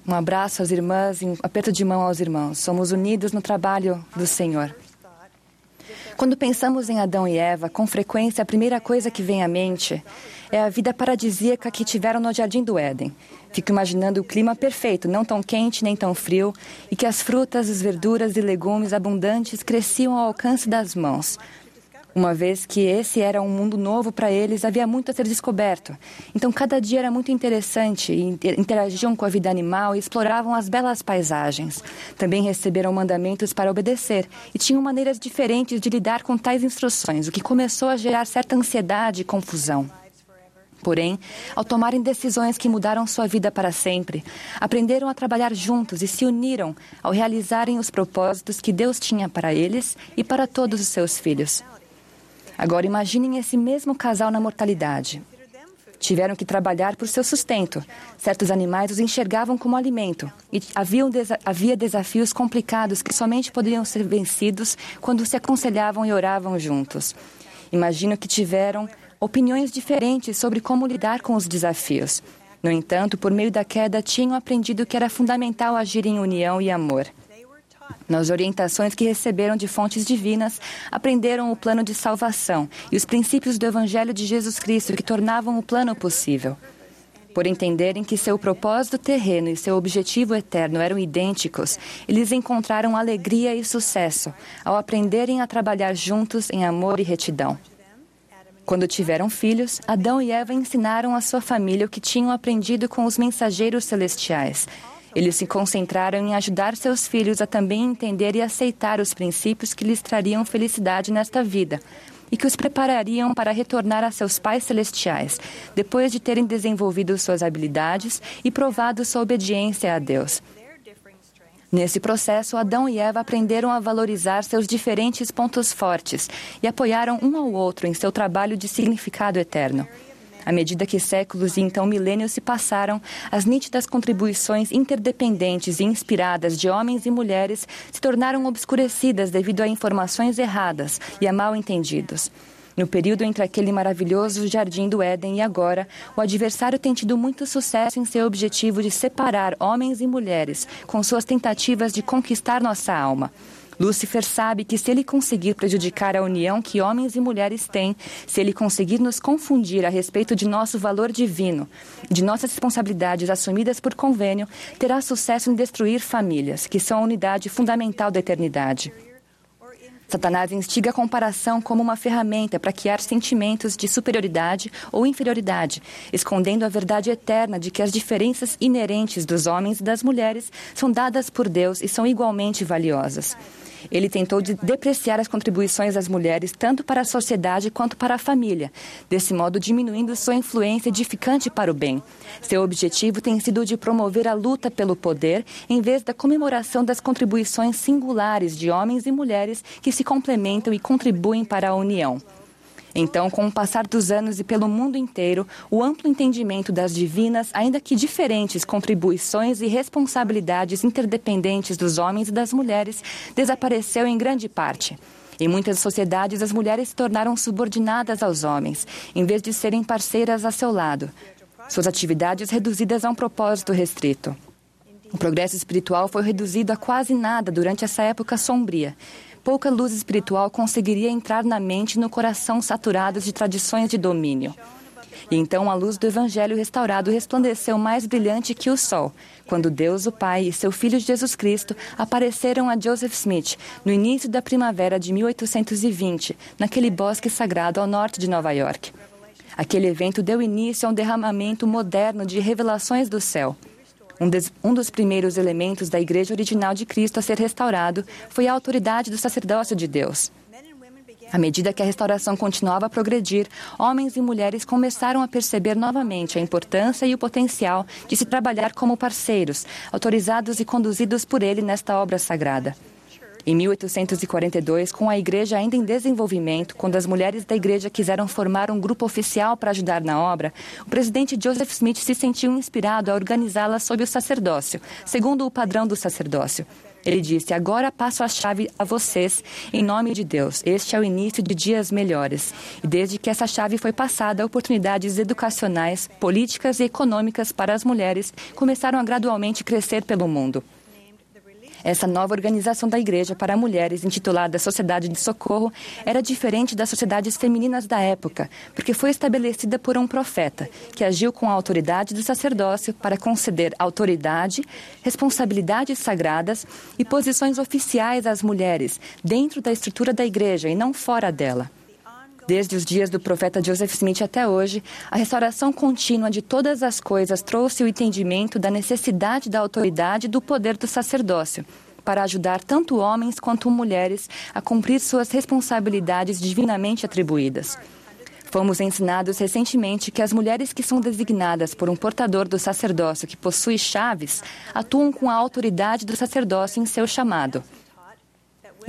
Speaker 11: um abraço às irmãs e um aperto de mão aos irmãos. Somos unidos no trabalho do Senhor. Quando pensamos em Adão e Eva, com frequência a primeira coisa que vem à mente é a vida paradisíaca que tiveram no Jardim do Éden. Fico imaginando o clima perfeito, não tão quente nem tão frio, e que as frutas, as verduras e legumes abundantes cresciam ao alcance das mãos. Uma vez que esse era um mundo novo para eles, havia muito a ser descoberto. Então, cada dia era muito interessante interagiam com a vida animal e exploravam as belas paisagens. Também receberam mandamentos para obedecer e tinham maneiras diferentes de lidar com tais instruções, o que começou a gerar certa ansiedade e confusão. Porém, ao tomarem decisões que mudaram sua vida para sempre, aprenderam a trabalhar juntos e se uniram ao realizarem os propósitos que Deus tinha para eles e para todos os seus filhos. Agora imaginem esse mesmo casal na mortalidade. Tiveram que trabalhar por seu sustento. Certos animais os enxergavam como alimento e havia desafios complicados que somente poderiam ser vencidos quando se aconselhavam e oravam juntos. Imagino que tiveram opiniões diferentes sobre como lidar com os desafios. No entanto, por meio da queda, tinham aprendido que era fundamental agir em união e amor. Nas orientações que receberam de fontes divinas, aprenderam o plano de salvação e os princípios do Evangelho de Jesus Cristo que tornavam o plano possível. Por entenderem que seu propósito terreno e seu objetivo eterno eram idênticos, eles encontraram alegria e sucesso ao aprenderem a trabalhar juntos em amor e retidão. Quando tiveram filhos, Adão e Eva ensinaram à sua família o que tinham aprendido com os mensageiros celestiais. Eles se concentraram em ajudar seus filhos a também entender e aceitar os princípios que lhes trariam felicidade nesta vida e que os preparariam para retornar a seus pais celestiais, depois de terem desenvolvido suas habilidades e provado sua obediência a Deus. Nesse processo, Adão e Eva aprenderam a valorizar seus diferentes pontos fortes e apoiaram um ao outro em seu trabalho de significado eterno. À medida que séculos e então milênios se passaram, as nítidas contribuições interdependentes e inspiradas de homens e mulheres se tornaram obscurecidas devido a informações erradas e a mal entendidos. No período entre aquele maravilhoso jardim do Éden e agora, o adversário tem tido muito sucesso em seu objetivo de separar homens e mulheres com suas tentativas de conquistar nossa alma. Lúcifer sabe que se ele conseguir prejudicar a união que homens e mulheres têm, se ele conseguir nos confundir a respeito de nosso valor divino, de nossas responsabilidades assumidas por convênio, terá sucesso em destruir famílias, que são a unidade fundamental da eternidade. Satanás instiga a comparação como uma ferramenta para criar sentimentos de superioridade ou inferioridade, escondendo a verdade eterna de que as diferenças inerentes dos homens e das mulheres são dadas por Deus e são igualmente valiosas. Ele tentou de depreciar as contribuições das mulheres tanto para a sociedade quanto para a família, desse modo diminuindo sua influência edificante para o bem. Seu objetivo tem sido de promover a luta pelo poder em vez da comemoração das contribuições singulares de homens e mulheres que se complementam e contribuem para a união. Então, com o passar dos anos e pelo mundo inteiro, o amplo entendimento das divinas, ainda que diferentes contribuições e responsabilidades interdependentes dos homens e das mulheres, desapareceu em grande parte. Em muitas sociedades, as mulheres se tornaram subordinadas aos homens, em vez de serem parceiras a seu lado. Suas atividades reduzidas a um propósito restrito. O progresso espiritual foi reduzido a quase nada durante essa época sombria pouca luz espiritual conseguiria entrar na mente e no coração saturados de tradições de domínio. E então a luz do Evangelho restaurado resplandeceu mais brilhante que o sol, quando Deus, o Pai e seu Filho Jesus Cristo apareceram a Joseph Smith no início da primavera de 1820, naquele bosque sagrado ao norte de Nova York. Aquele evento deu início a um derramamento moderno de revelações do céu. Um, des, um, dos primeiros elementos da Igreja original de Cristo a ser restaurado foi a autoridade do sacerdócio de Deus. À medida que a restauração continuava a progredir, homens e mulheres começaram a perceber novamente a importância e o potencial de se trabalhar como parceiros, autorizados e conduzidos por ele nesta obra sagrada. Em 1842, com a igreja ainda em desenvolvimento, quando as mulheres da igreja quiseram formar um grupo oficial para ajudar na obra, o presidente Joseph Smith se sentiu inspirado a organizá-la sob o sacerdócio, segundo o padrão do sacerdócio. Ele disse: Agora passo a chave a vocês, em nome de Deus. Este é o início de dias melhores. E desde que essa chave foi passada, oportunidades educacionais, políticas e econômicas para as mulheres começaram a gradualmente crescer pelo mundo. Essa nova organização da igreja para mulheres, intitulada Sociedade de Socorro, era diferente das sociedades femininas da época, porque foi estabelecida por um profeta, que agiu com a autoridade do sacerdócio para conceder autoridade, responsabilidades sagradas e posições oficiais às mulheres, dentro da estrutura da igreja e não fora dela. Desde os dias do profeta Joseph Smith até hoje, a restauração contínua de todas as coisas trouxe o entendimento da necessidade da autoridade e do poder do sacerdócio, para ajudar tanto homens quanto mulheres a cumprir suas responsabilidades divinamente atribuídas. Fomos ensinados recentemente que as mulheres que são designadas por um portador do sacerdócio que possui chaves atuam com a autoridade do sacerdócio em seu chamado.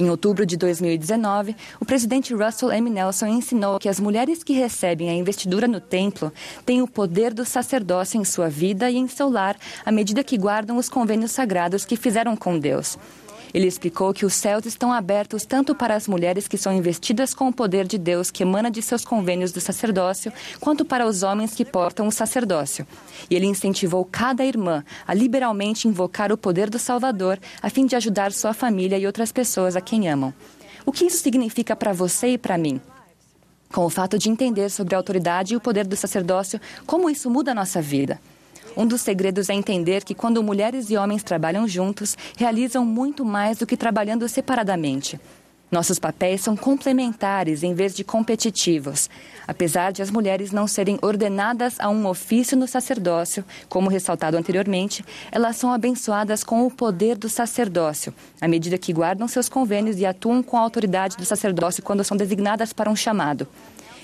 Speaker 11: Em outubro de 2019, o presidente Russell M. Nelson ensinou que as mulheres que recebem a investidura no templo têm o poder do sacerdócio em sua vida e em seu lar à medida que guardam os convênios sagrados que fizeram com Deus. Ele explicou que os céus estão abertos tanto para as mulheres que são investidas com o poder de Deus que emana de seus convênios do sacerdócio, quanto para os homens que portam o sacerdócio. E ele incentivou cada irmã a liberalmente invocar o poder do Salvador a fim de ajudar sua família e outras pessoas a quem amam. O que isso significa para você e para mim? Com o fato de entender sobre a autoridade e o poder do sacerdócio, como isso muda a nossa vida? Um dos segredos é entender que quando mulheres e homens trabalham juntos, realizam muito mais do que trabalhando separadamente. Nossos papéis são complementares em vez de competitivos. Apesar de as mulheres não serem ordenadas a um ofício no sacerdócio, como ressaltado anteriormente, elas são abençoadas com o poder do sacerdócio, à medida que guardam seus convênios e atuam com a autoridade do sacerdócio quando são designadas para um chamado.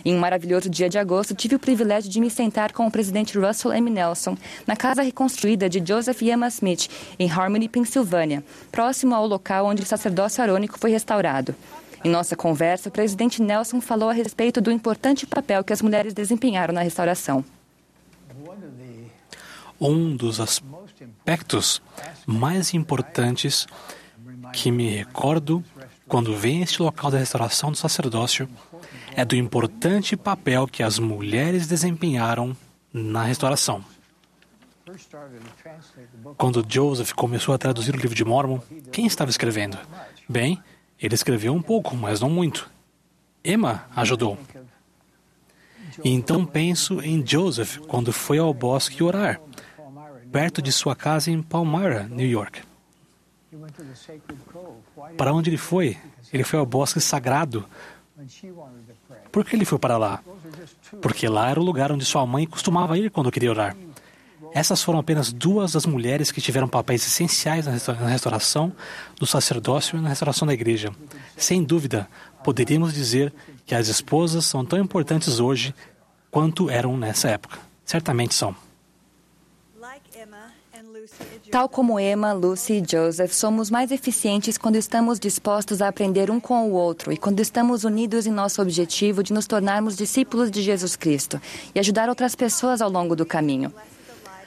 Speaker 11: Em um maravilhoso dia de agosto, tive o privilégio de me sentar com o presidente Russell M. Nelson na casa reconstruída de Joseph Emma Smith, em Harmony, Pensilvânia, próximo ao local onde o sacerdócio arônico foi restaurado. Em nossa conversa, o presidente Nelson falou a respeito do importante papel que as mulheres desempenharam na restauração.
Speaker 5: Um dos aspectos mais importantes que me recordo quando venho a este local da restauração do sacerdócio é do importante papel que as mulheres desempenharam na restauração. Quando Joseph começou a traduzir o livro de Mormon, quem estava escrevendo? Bem, ele escreveu um pouco, mas não muito. Emma ajudou. E então penso em Joseph quando foi ao bosque orar, perto de sua casa em Palmyra, New York. Para onde ele foi? Ele foi ao bosque sagrado por que ele foi para lá? Porque lá era o lugar onde sua mãe costumava ir quando queria orar. Essas foram apenas duas das mulheres que tiveram papéis essenciais na restauração do sacerdócio e na restauração da igreja. Sem dúvida, poderíamos dizer que as esposas são tão importantes hoje quanto eram nessa época. Certamente são.
Speaker 11: Tal como Emma, Lucy e Joseph, somos mais eficientes quando estamos dispostos a aprender um com o outro e quando estamos unidos em nosso objetivo de nos tornarmos discípulos de Jesus Cristo e ajudar outras pessoas ao longo do caminho.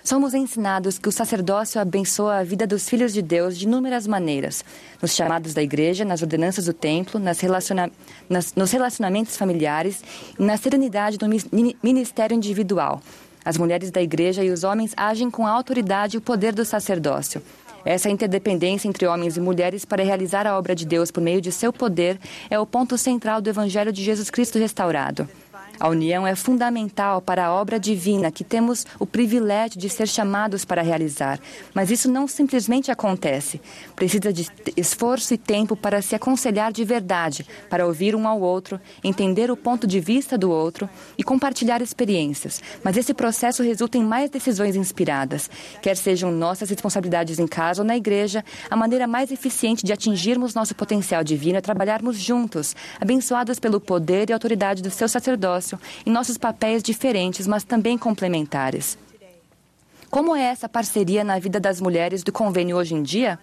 Speaker 11: Somos ensinados que o sacerdócio abençoa a vida dos filhos de Deus de inúmeras maneiras, nos chamados da igreja, nas ordenanças do templo, nas relaciona nas, nos relacionamentos familiares e na serenidade do ministério individual. As mulheres da igreja e os homens agem com a autoridade e o poder do sacerdócio. Essa interdependência entre homens e mulheres para realizar a obra de Deus por meio de seu poder é o ponto central do Evangelho de Jesus Cristo restaurado. A união é fundamental para a obra divina que temos o privilégio de ser chamados para realizar. Mas isso não simplesmente acontece. Precisa de esforço e tempo para se aconselhar de verdade, para ouvir um ao outro, entender o ponto de vista do outro e compartilhar experiências. Mas esse processo resulta em mais decisões inspiradas. Quer sejam nossas responsabilidades em casa ou na igreja, a maneira mais eficiente de atingirmos nosso potencial divino é trabalharmos juntos, abençoados pelo poder e autoridade do seu sacerdócio em nossos papéis diferentes, mas também complementares. Como é essa parceria na vida das mulheres do convênio hoje em dia?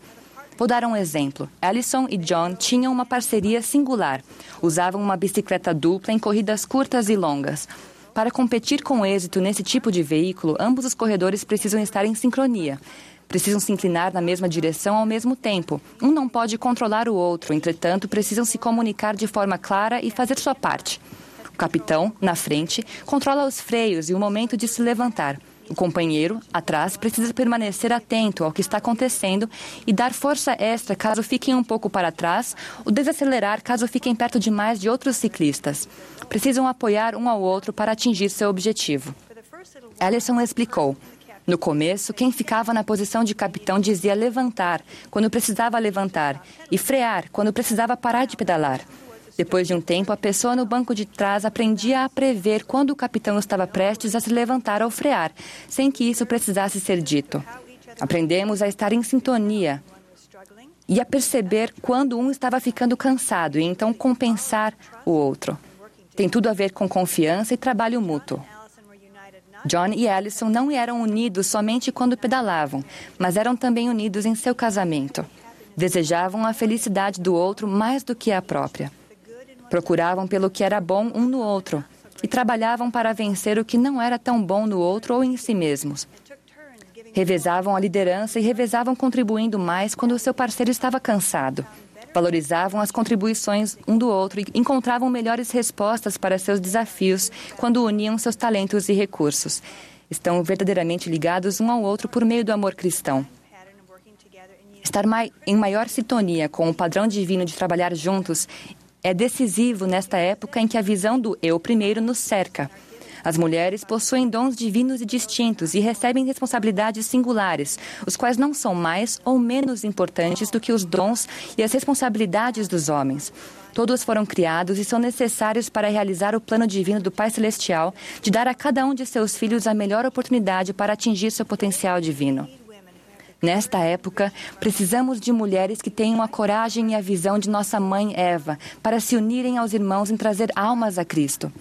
Speaker 11: Vou dar um exemplo. Alison e John tinham uma parceria singular. Usavam uma bicicleta dupla em corridas curtas e longas. Para competir com êxito nesse tipo de veículo, ambos os corredores precisam estar em sincronia. Precisam se inclinar na mesma direção ao mesmo tempo. Um não pode controlar o outro, entretanto, precisam se comunicar de forma clara e fazer sua parte. O capitão, na frente, controla os freios e o momento de se levantar. O companheiro, atrás, precisa permanecer atento ao que está acontecendo e dar força extra caso fiquem um pouco para trás ou desacelerar caso fiquem perto demais de outros ciclistas. Precisam apoiar um ao outro para atingir seu objetivo. Ellison explicou. No começo, quem ficava na posição de capitão dizia levantar quando precisava levantar e frear quando precisava parar de pedalar. Depois de um tempo, a pessoa no banco de trás aprendia a prever quando o capitão estava prestes a se levantar ou frear, sem que isso precisasse ser dito. Aprendemos a estar em sintonia e a perceber quando um estava ficando cansado e então compensar o outro. Tem tudo a ver com confiança e trabalho mútuo. John e Allison não eram unidos somente quando pedalavam, mas eram também unidos em seu casamento. Desejavam a felicidade do outro mais do que a própria. Procuravam pelo que era bom um no outro e trabalhavam para vencer o que não era tão bom no outro ou em si mesmos. Revezavam a liderança e revezavam contribuindo mais quando o seu parceiro estava cansado. Valorizavam as contribuições um do outro e encontravam melhores respostas para seus desafios quando uniam seus talentos e recursos. Estão verdadeiramente ligados um ao outro por meio do amor cristão. Estar em maior sintonia com o padrão divino de trabalhar juntos é decisivo nesta época em que a visão do eu primeiro nos cerca. As mulheres possuem dons divinos e distintos e recebem responsabilidades singulares, os quais não são mais ou menos importantes do que os dons e as responsabilidades dos homens. Todos foram criados e são necessários para realizar o plano divino do Pai Celestial de dar a cada um de seus filhos a melhor oportunidade para atingir seu potencial divino. Nesta época, precisamos de mulheres que tenham a coragem e a visão de nossa mãe Eva para se unirem aos irmãos em trazer almas a Cristo.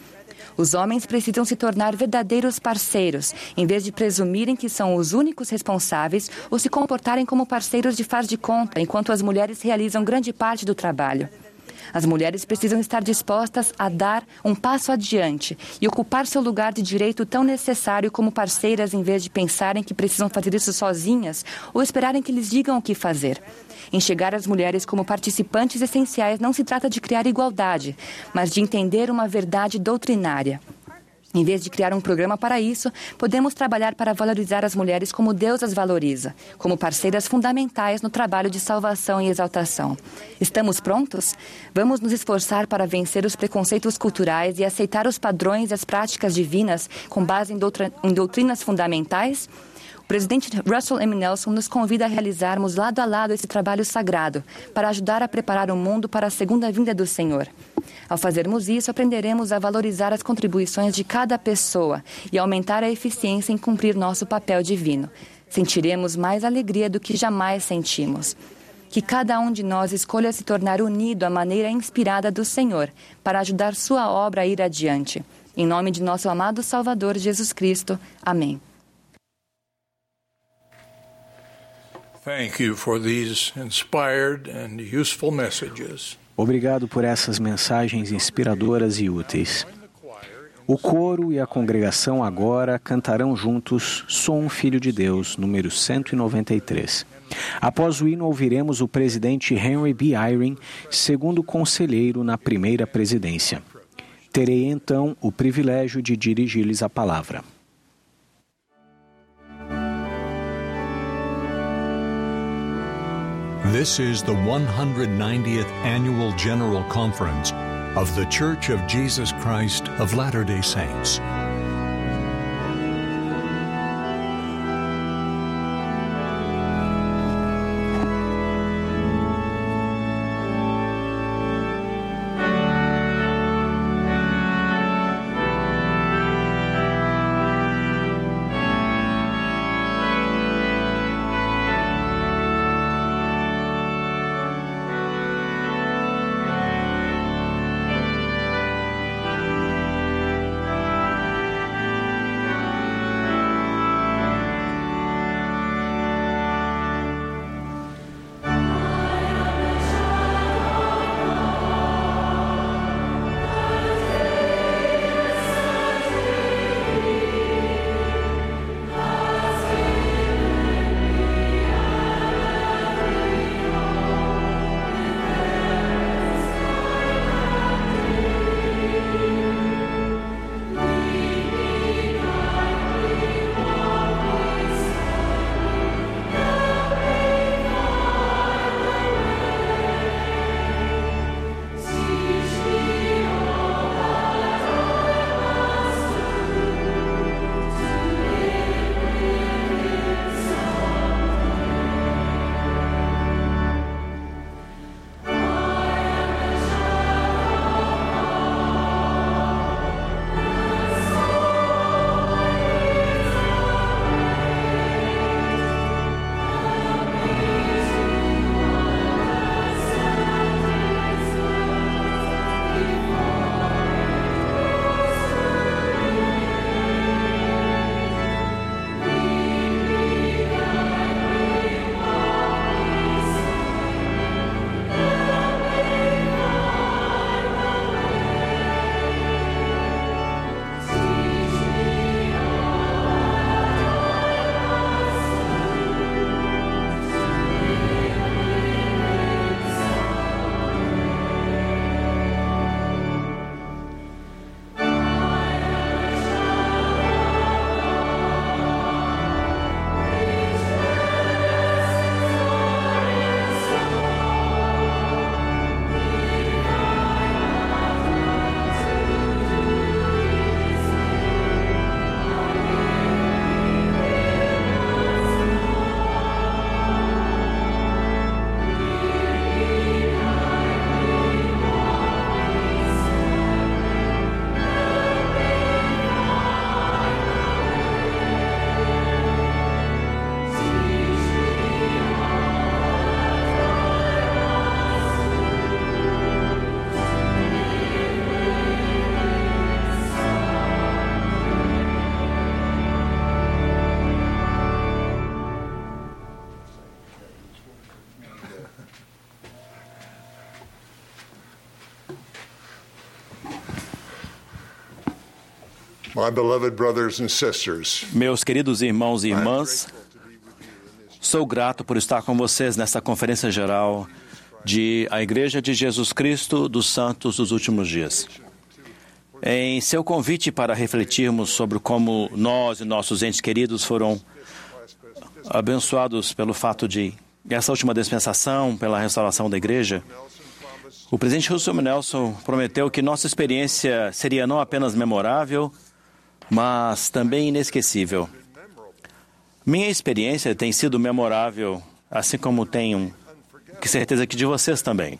Speaker 11: Os homens precisam se tornar verdadeiros parceiros, em vez de presumirem que são os únicos responsáveis ou se comportarem como parceiros de faz de conta, enquanto as mulheres realizam grande parte do trabalho. As mulheres precisam estar dispostas a dar um passo adiante e ocupar seu lugar de direito tão necessário como parceiras, em vez de pensarem que precisam fazer isso sozinhas ou esperarem que lhes digam o que fazer. Enxergar as mulheres como participantes essenciais não se trata de criar igualdade, mas de entender uma verdade doutrinária. Em vez de criar um programa para isso, podemos trabalhar para valorizar as mulheres como Deus as valoriza, como parceiras fundamentais no trabalho de salvação e exaltação. Estamos prontos? Vamos nos esforçar para vencer os preconceitos culturais e aceitar os padrões e as práticas divinas com base em, doutrinas fundamentais? O presidente Russell M. Nelson nos convida a realizarmos lado a lado esse trabalho sagrado para ajudar a preparar o mundo para a segunda vinda do Senhor. Ao fazermos isso, aprenderemos a valorizar as contribuições de cada pessoa e aumentar a eficiência em cumprir nosso papel divino. Sentiremos mais alegria do que jamais sentimos. Que cada um de nós escolha se tornar unido à maneira inspirada do Senhor para ajudar sua obra a ir adiante. Em nome de nosso amado Salvador Jesus Cristo. Amém.
Speaker 4: Thank you for these inspired and useful messages.
Speaker 3: Obrigado por essas mensagens inspiradoras e úteis. O coro e a congregação agora cantarão juntos Sou um Filho de Deus, número 193. Após o hino, ouviremos o presidente Henry B. Eyring, segundo conselheiro na primeira presidência. Terei então o privilégio de dirigir-lhes a palavra.
Speaker 1: This is the 190th Annual General Conference of The Church of Jesus Christ of Latter day Saints.
Speaker 2: Meus queridos irmãos e irmãs, sou grato por estar com vocês nesta conferência geral de A Igreja de Jesus Cristo dos Santos dos Últimos Dias. Em seu convite para refletirmos sobre como nós e nossos entes queridos foram abençoados pelo fato de essa última dispensação, pela restauração da igreja, o presidente Russell Nelson prometeu que nossa experiência seria não apenas memorável, mas também inesquecível. Minha experiência tem sido memorável, assim como tenho que certeza que de vocês também.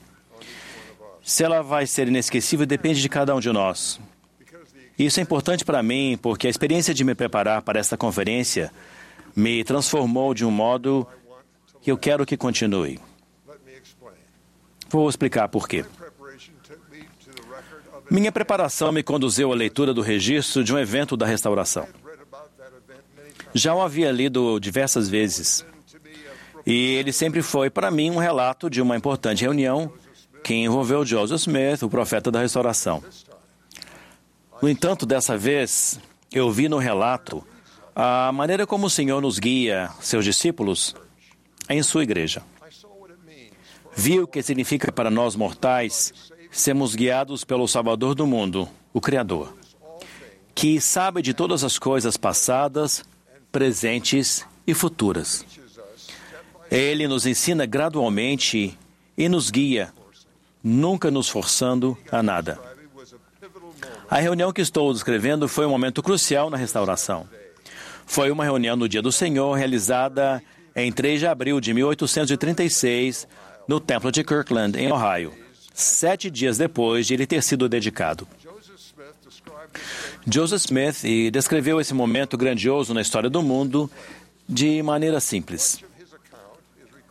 Speaker 2: Se ela vai ser inesquecível depende de cada um de nós. Isso é importante para mim porque a experiência de me preparar para esta conferência me transformou de um modo que eu quero que continue. Vou explicar por quê. Minha preparação me conduziu à leitura do registro de um evento da restauração. Já o havia lido diversas vezes. E ele sempre foi, para mim, um relato de uma importante reunião que envolveu Joseph Smith, o profeta da restauração. No entanto, dessa vez, eu vi no relato a maneira como o Senhor nos guia, seus discípulos, em sua igreja. Vi o que significa para nós mortais sermos guiados pelo Salvador do mundo, o Criador, que sabe de todas as coisas passadas, presentes e futuras. Ele nos ensina gradualmente e nos guia, nunca nos forçando a nada. A reunião que estou descrevendo foi um momento crucial na restauração. Foi uma reunião no Dia do Senhor, realizada em 3 de abril de 1836, no Templo de Kirkland, em Ohio, sete dias depois de ele ter sido dedicado. Joseph Smith descreveu esse momento grandioso na história do mundo de maneira simples.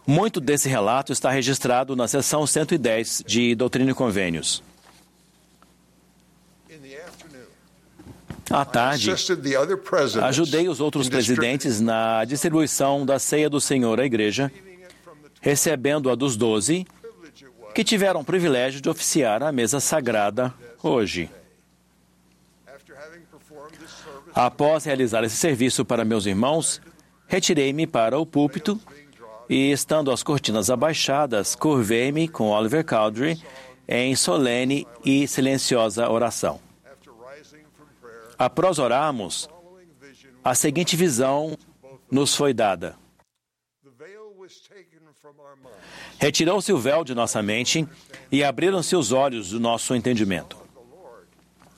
Speaker 2: Muito desse relato está registrado na seção 110 de Doutrina e Convênios. À tarde, ajudei os outros presidentes na distribuição da ceia do Senhor à igreja, recebendo-a dos doze, que tiveram o privilégio de oficiar a mesa sagrada hoje. Após realizar esse serviço para meus irmãos, retirei-me para o púlpito e, estando as cortinas abaixadas, curvei-me com Oliver Cowdery em solene e silenciosa oração. Após orarmos, a seguinte visão nos foi dada. Retirou-se o véu de nossa mente e abriram-se os olhos do nosso entendimento.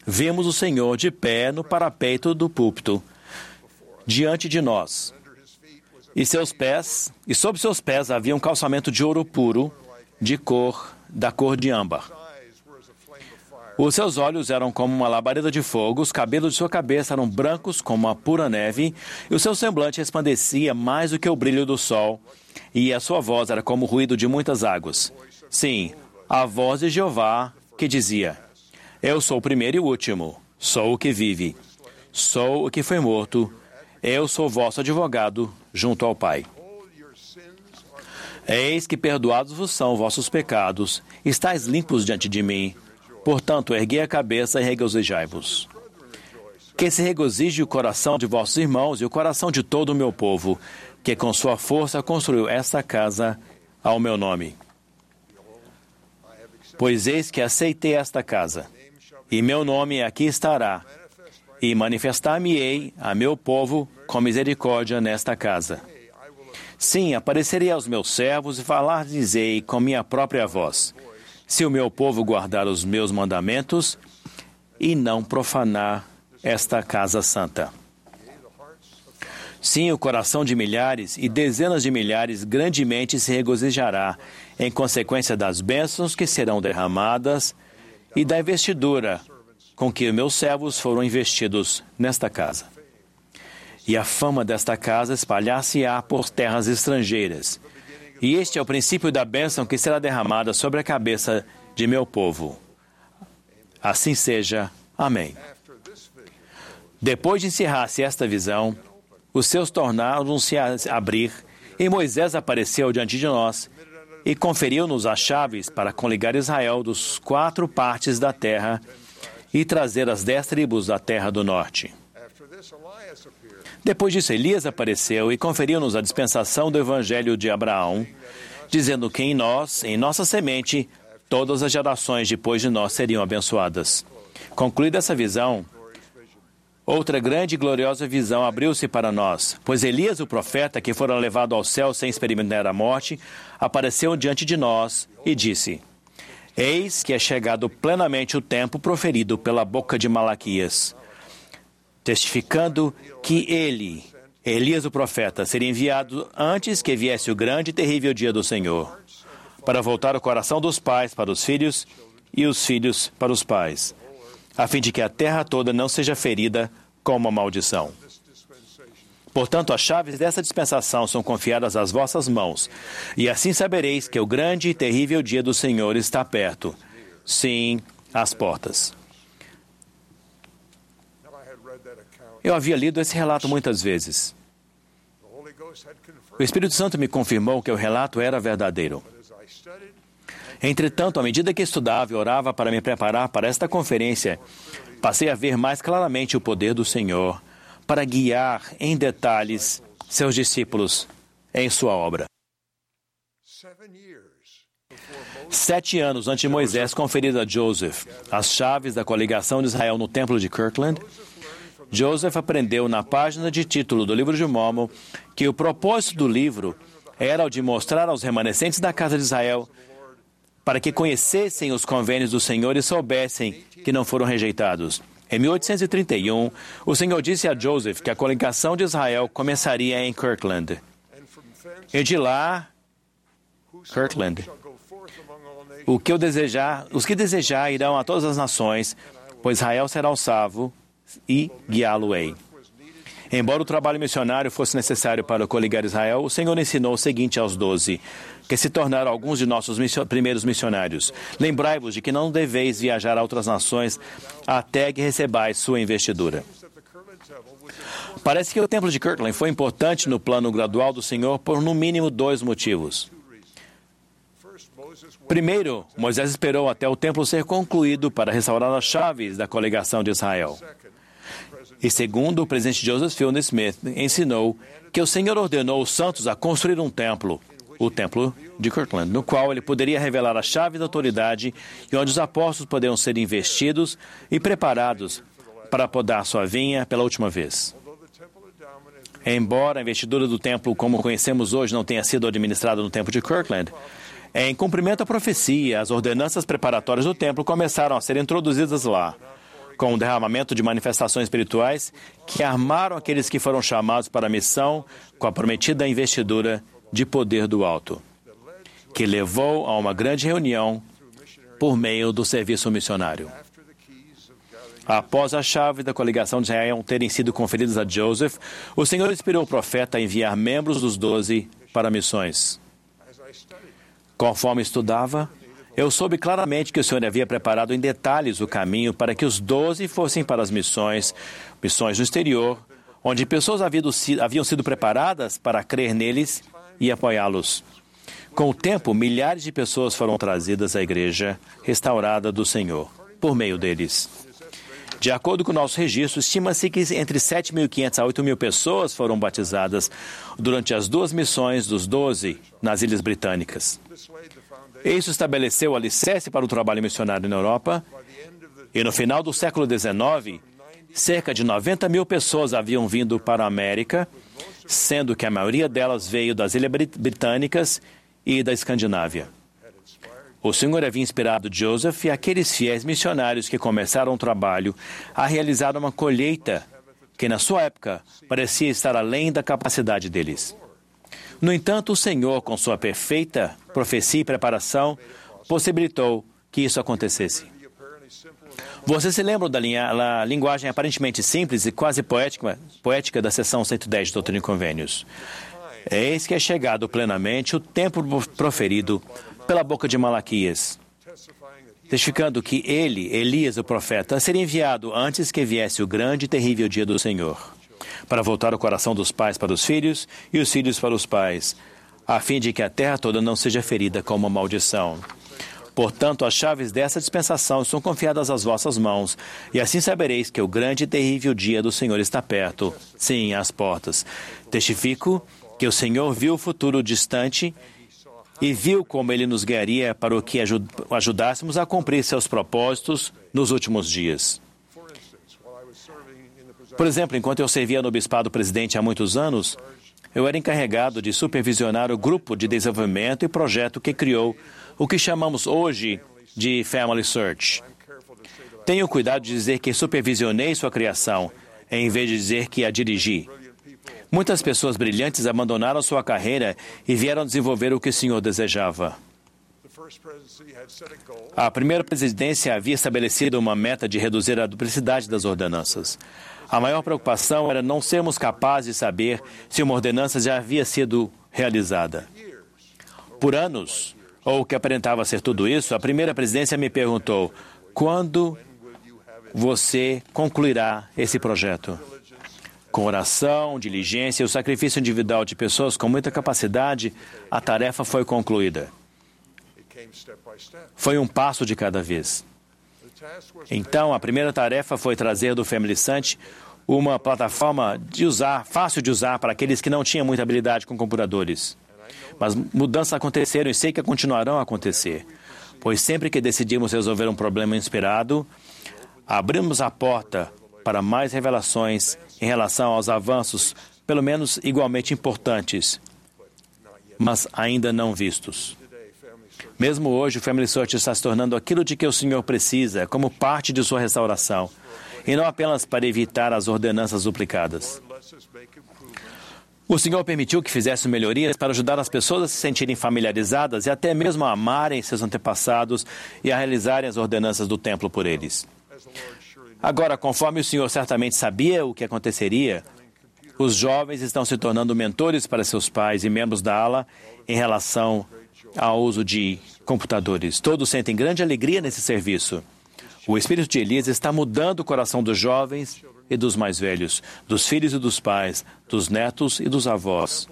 Speaker 2: Vimos o Senhor de pé no parapeito do púlpito, diante de nós. E seus pés, e sob seus pés havia um calçamento de ouro puro, de cor, da cor de âmbar. Os seus olhos eram como uma labareda de fogo, os cabelos de sua cabeça eram brancos como a pura neve, e o seu semblante resplandecia mais do que o brilho do sol, e a sua voz era como o ruído de muitas águas. Sim, a voz de Jeová que dizia: Eu sou o primeiro e o último, sou o que vive, sou o que foi morto, eu sou vosso advogado junto ao Pai. Eis que perdoados vos são vossos pecados, estáis limpos diante de mim. Portanto, erguei a cabeça e regozijai-vos. Que se regozije o coração de vossos irmãos e o coração de todo o meu povo, que com sua força construiu esta casa ao meu nome. Pois eis que aceitei esta casa, e meu nome aqui estará, e manifestar-me-ei a meu povo com misericórdia nesta casa. Sim, aparecerei aos meus servos e falar-lhes-ei com minha própria voz se o meu povo guardar os meus mandamentos e não profanar esta casa santa. Sim, o coração de milhares e dezenas de milhares grandemente se regozijará em consequência das bênçãos que serão derramadas e da investidura com que meus servos foram investidos nesta casa. E a fama desta casa espalhar-se-á por terras estrangeiras e este é o princípio da bênção que será derramada sobre a cabeça de meu povo. Assim seja. Amém. Depois de encerrar-se esta visão, os seus tornaram-se a abrir, e Moisés apareceu diante de nós e conferiu-nos as chaves para coligar Israel dos quatro partes da terra e trazer as dez tribos da terra do norte. Depois disso, Elias apareceu e conferiu-nos a dispensação do evangelho de Abraão, dizendo que em nós, em nossa semente, todas as gerações depois de nós seriam abençoadas. Concluída essa visão, outra grande e gloriosa visão abriu-se para nós, pois Elias, o profeta, que fora levado ao céu sem experimentar a morte, apareceu diante de nós e disse: Eis que é chegado plenamente o tempo proferido pela boca de Malaquias, testificando que ele, Elias o profeta, seria enviado antes que viesse o grande e terrível dia do Senhor, para voltar o coração dos pais para os filhos e os filhos para os pais, a fim de que a terra toda não seja ferida com uma maldição. Portanto, as chaves dessa dispensação são confiadas às vossas mãos, e assim sabereis que o grande e terrível dia do Senhor está perto. Sim, às portas. Eu havia lido esse relato muitas vezes. O Espírito Santo me confirmou que o relato era verdadeiro. Entretanto, à medida que estudava e orava para me preparar para esta conferência, passei a ver mais claramente o poder do Senhor para guiar em detalhes seus discípulos em sua obra. Sete anos antes de Moisés conferir a Joseph as chaves da coligação de Israel no templo de Kirkland, Joseph aprendeu na página de título do livro de Mormon que o propósito do livro era o de mostrar aos remanescentes da casa de Israel para que conhecessem os convênios do Senhor e soubessem que não foram rejeitados. Em 1831, o Senhor disse a Joseph que a coligação de Israel começaria em Kirkland. E de lá, Kirkland, o que eu desejar, os que desejar irão a todas as nações, pois Israel será o salvo e guiá-lo-ei. Embora o trabalho missionário fosse necessário para coligar Israel, o Senhor ensinou o seguinte aos doze, que se tornaram alguns de nossos primeiros missionários. Lembrai-vos de que não deveis viajar a outras nações até que recebais sua investidura. Parece que o templo de Kirtland foi importante no plano gradual do Senhor por no mínimo dois motivos. Primeiro, Moisés esperou até o templo ser concluído para restaurar as chaves da coligação de Israel. E segundo, o presidente Joseph Fielding Smith ensinou que o Senhor ordenou os santos a construir um templo, o templo de Kirkland, no qual ele poderia revelar a chave da autoridade e onde os apóstolos poderiam ser investidos e preparados para podar sua vinha pela última vez. Embora a investidura do templo, como conhecemos hoje, não tenha sido administrada no templo de Kirkland, em cumprimento à profecia, as ordenanças preparatórias do templo começaram a ser introduzidas lá com o derramamento de manifestações espirituais que armaram aqueles que foram chamados para a missão com a prometida investidura de poder do alto, que levou a uma grande reunião por meio do serviço missionário. Após a chave da coligação de Israel terem sido conferidas a Joseph, o Senhor inspirou o profeta a enviar membros dos doze para missões. Conforme estudava, eu soube claramente que o Senhor havia preparado em detalhes o caminho para que os doze fossem para as missões, missões no exterior, onde pessoas haviam sido preparadas para crer neles e apoiá-los. Com o tempo, milhares de pessoas foram trazidas à igreja restaurada do Senhor, por meio deles. De acordo com o nosso registro, estima-se que entre 7.500 a 8.000 pessoas foram batizadas durante as duas missões dos doze nas Ilhas Britânicas. Isso estabeleceu o alicerce para o trabalho missionário na Europa, e no final do século XIX, cerca de 90 mil pessoas haviam vindo para a América, sendo que a maioria delas veio das Ilhas Britânicas e da Escandinávia. O Senhor havia inspirado Joseph e aqueles fiéis missionários que começaram o trabalho a realizar uma colheita que, na sua época, parecia estar além da capacidade deles. No entanto, o Senhor, com sua perfeita profecia e preparação, possibilitou que isso acontecesse. Vocês se lembram da linha, linguagem aparentemente simples e quase poética, poética da seção 110 de Doutrina e Convênios? Eis que é chegado plenamente o tempo proferido pela boca de Malaquias, testificando que ele, Elias, o profeta, seria enviado antes que viesse o grande e terrível dia do Senhor para voltar o coração dos pais para os filhos e os filhos para os pais, a fim de que a terra toda não seja ferida com uma maldição. Portanto, as chaves dessa dispensação são confiadas às vossas mãos, e assim sabereis que o grande e terrível dia do Senhor está perto. Sim, às portas. Testifico que o Senhor viu o futuro distante e viu como ele nos guiaria para o que ajud ajudássemos a cumprir seus propósitos nos últimos dias. Por exemplo, enquanto eu servia no Bispado Presidente há muitos anos, eu era encarregado de supervisionar o grupo de desenvolvimento e projeto que criou o que chamamos hoje de Family Search. Tenho cuidado de dizer que supervisionei sua criação, em vez de dizer que a dirigi. Muitas pessoas brilhantes abandonaram sua carreira e vieram desenvolver o que o Senhor desejava. A primeira presidência havia estabelecido uma meta de reduzir a duplicidade das ordenanças. A maior preocupação era não sermos capazes de saber se uma ordenança já havia sido realizada. Por anos, ou que aparentava ser tudo isso, a primeira presidência me perguntou: quando você concluirá esse projeto? Com oração, diligência e o sacrifício individual de pessoas com muita capacidade, a tarefa foi concluída. Foi um passo de cada vez. Então, a primeira tarefa foi trazer do Family uma plataforma de usar, fácil de usar para aqueles que não tinham muita habilidade com computadores. Mas mudanças aconteceram e sei que continuarão a acontecer, pois sempre que decidimos resolver um problema inspirado, abrimos a porta para mais revelações em relação aos avanços, pelo menos igualmente importantes, mas ainda não vistos. Mesmo hoje, o Family Search está se tornando aquilo de que o Senhor precisa, como parte de sua restauração, e não apenas para evitar as ordenanças duplicadas. O Senhor permitiu que fizesse melhorias para ajudar as pessoas a se sentirem familiarizadas e até mesmo a amarem seus antepassados e a realizarem as ordenanças do templo por eles. Agora, conforme o Senhor certamente sabia o que aconteceria, os jovens estão se tornando mentores para seus pais e membros da ala em relação ao uso de computadores. Todos sentem grande alegria nesse serviço. O espírito de Elias está mudando o coração dos jovens e dos mais velhos, dos filhos e dos pais, dos netos e dos avós.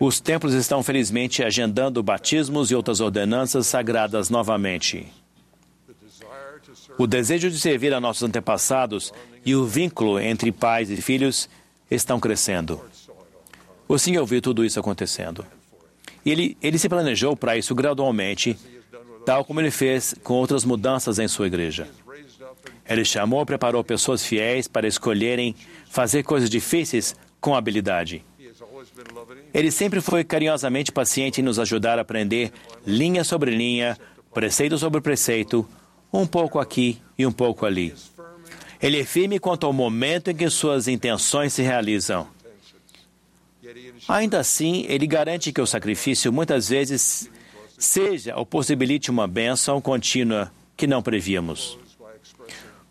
Speaker 2: Os templos estão felizmente agendando batismos e outras ordenanças sagradas novamente. O desejo de servir a nossos antepassados e o vínculo entre pais e filhos estão crescendo. O Senhor viu tudo isso acontecendo. Ele, ele se planejou para isso gradualmente, tal como ele fez com outras mudanças em sua igreja. Ele chamou e preparou pessoas fiéis para escolherem fazer coisas difíceis com habilidade. Ele sempre foi carinhosamente paciente em nos ajudar a aprender linha sobre linha, preceito sobre preceito, um pouco aqui e um pouco ali. Ele é firme quanto ao momento em que suas intenções se realizam. Ainda assim, ele garante que o sacrifício muitas vezes seja ou possibilite uma bênção contínua que não prevíamos.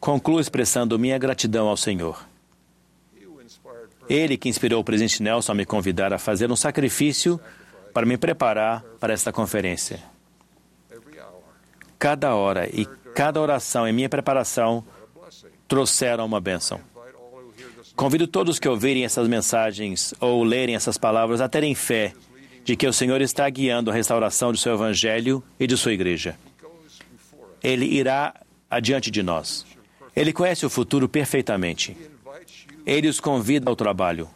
Speaker 2: Concluo expressando minha gratidão ao Senhor. Ele que inspirou o presidente Nelson a me convidar a fazer um sacrifício para me preparar para esta conferência. Cada hora e cada oração em minha preparação trouxeram uma bênção. Convido todos que ouvirem essas mensagens ou lerem essas palavras a terem fé de que o Senhor está guiando a restauração do seu evangelho e de sua igreja. Ele irá adiante de nós. Ele conhece o futuro perfeitamente. Ele os convida ao trabalho.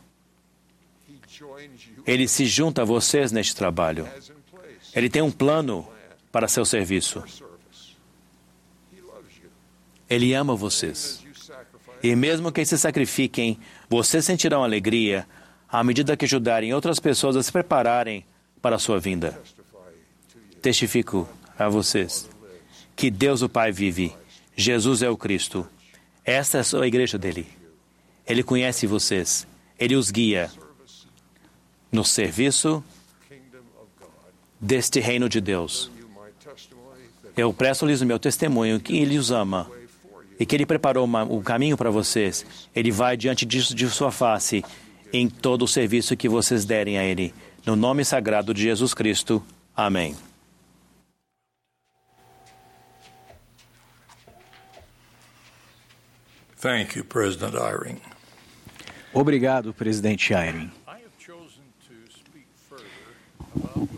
Speaker 2: Ele se junta a vocês neste trabalho. Ele tem um plano para seu serviço. Ele ama vocês. E mesmo que se sacrifiquem, vocês sentirão alegria à medida que ajudarem outras pessoas a se prepararem para a sua vinda. Testifico a vocês que Deus o Pai vive. Jesus é o Cristo. Esta é a igreja dele. Ele conhece vocês. Ele os guia no serviço deste reino de Deus. Eu presto-lhes o meu testemunho que ele os ama e que ele preparou uma, o caminho para vocês. Ele vai diante disso de sua face em todo o serviço que vocês derem a ele. No nome sagrado de Jesus Cristo. Amém.
Speaker 4: Thank you, President.
Speaker 3: Obrigado, presidente Eyring.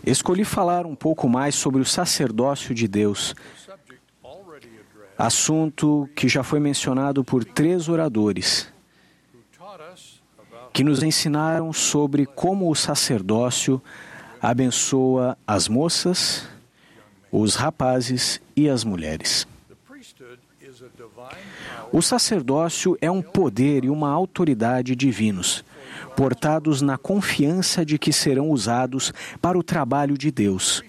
Speaker 3: Escolhi falar um pouco mais sobre o sacerdócio de Deus, assunto que já foi mencionado por três oradores, que nos ensinaram sobre como o sacerdócio abençoa as moças, os rapazes e as mulheres. O sacerdócio é um poder e uma autoridade divinos, portados na confiança de que serão usados para o trabalho de Deus,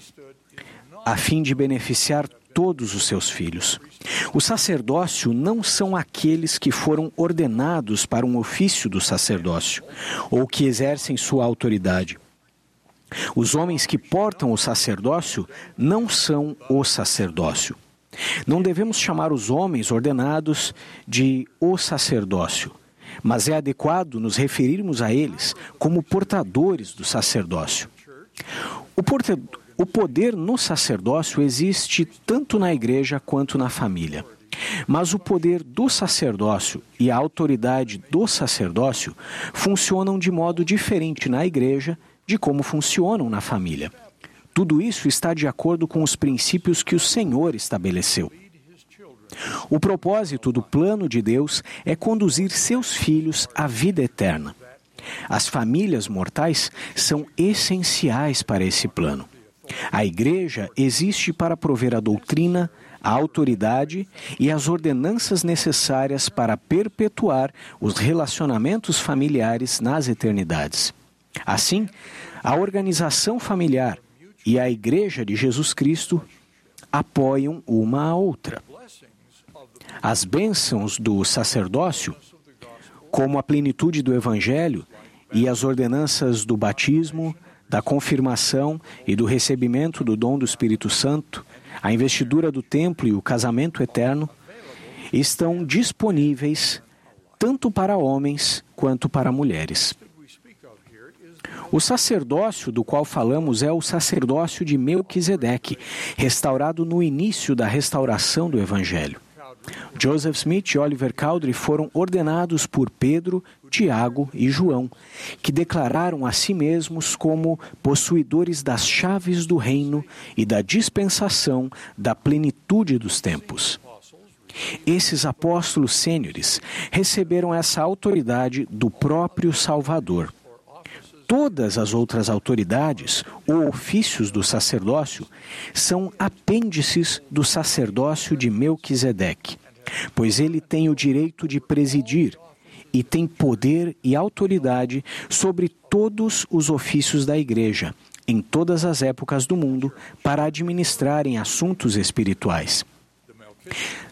Speaker 3: a fim de beneficiar todos os seus filhos. O sacerdócio não são aqueles que foram ordenados para um ofício do sacerdócio ou que exercem sua autoridade. Os homens que portam o sacerdócio não são o sacerdócio. Não devemos chamar os homens ordenados de o sacerdócio, mas é adequado nos referirmos a eles como portadores do sacerdócio. O, porta... o poder no sacerdócio existe tanto na igreja quanto na família. Mas o poder do sacerdócio e a autoridade do sacerdócio funcionam de modo diferente na igreja de como funcionam na família. Tudo isso está de acordo com os princípios que o Senhor estabeleceu. O propósito do plano de Deus é conduzir seus filhos à vida eterna. As famílias mortais são essenciais para esse plano. A igreja existe para prover a doutrina, a autoridade e as ordenanças necessárias para perpetuar os relacionamentos familiares nas eternidades. Assim, a organização familiar e a Igreja de Jesus Cristo apoiam uma a outra. As bênçãos do sacerdócio, como a plenitude do Evangelho e as ordenanças do batismo, da confirmação e do recebimento do dom do Espírito Santo, a investidura do templo e o casamento eterno, estão disponíveis tanto para homens quanto para mulheres. O sacerdócio do qual falamos é o sacerdócio de Melquisedeque, restaurado no início da restauração do Evangelho. Joseph Smith e Oliver Cowdery foram ordenados por Pedro, Tiago e João, que declararam a si mesmos como possuidores das chaves do reino e da dispensação da plenitude dos tempos. Esses apóstolos sêniores receberam essa autoridade do próprio Salvador todas as outras autoridades ou ofícios do sacerdócio são apêndices do sacerdócio de Melquisedeque, pois ele tem o direito de presidir e tem poder e autoridade sobre todos os ofícios da igreja, em todas as épocas do mundo, para administrarem assuntos espirituais.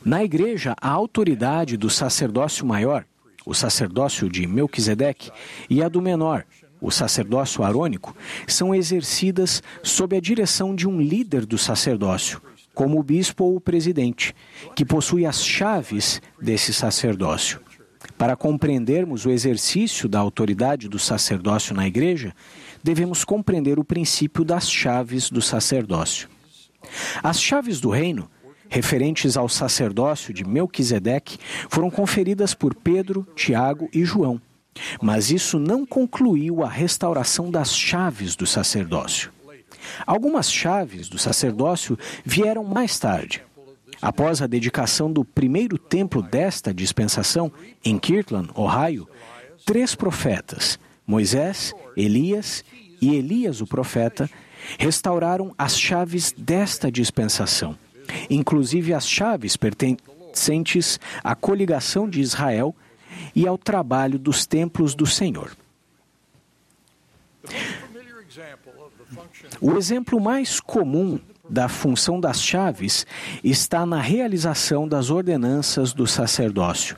Speaker 3: Na igreja, a autoridade do sacerdócio maior, o sacerdócio de Melquisedeque, e a do menor, o sacerdócio arônico, são exercidas sob a direção de um líder do sacerdócio, como o bispo ou o presidente, que possui as chaves desse sacerdócio. Para compreendermos o exercício da autoridade do sacerdócio na igreja, devemos compreender o princípio das chaves do sacerdócio. As chaves do reino, referentes ao sacerdócio de Melquisedeque, foram conferidas por Pedro, Tiago e João mas isso não concluiu a restauração das chaves do sacerdócio. Algumas chaves do sacerdócio vieram mais tarde. Após a dedicação do primeiro templo desta dispensação, em Kirtland, Ohio, três profetas, Moisés, Elias e Elias o profeta, restauraram as chaves desta dispensação, inclusive as chaves pertencentes à coligação de Israel e ao trabalho dos templos do Senhor. O exemplo mais comum da função das chaves está na realização das ordenanças do sacerdócio.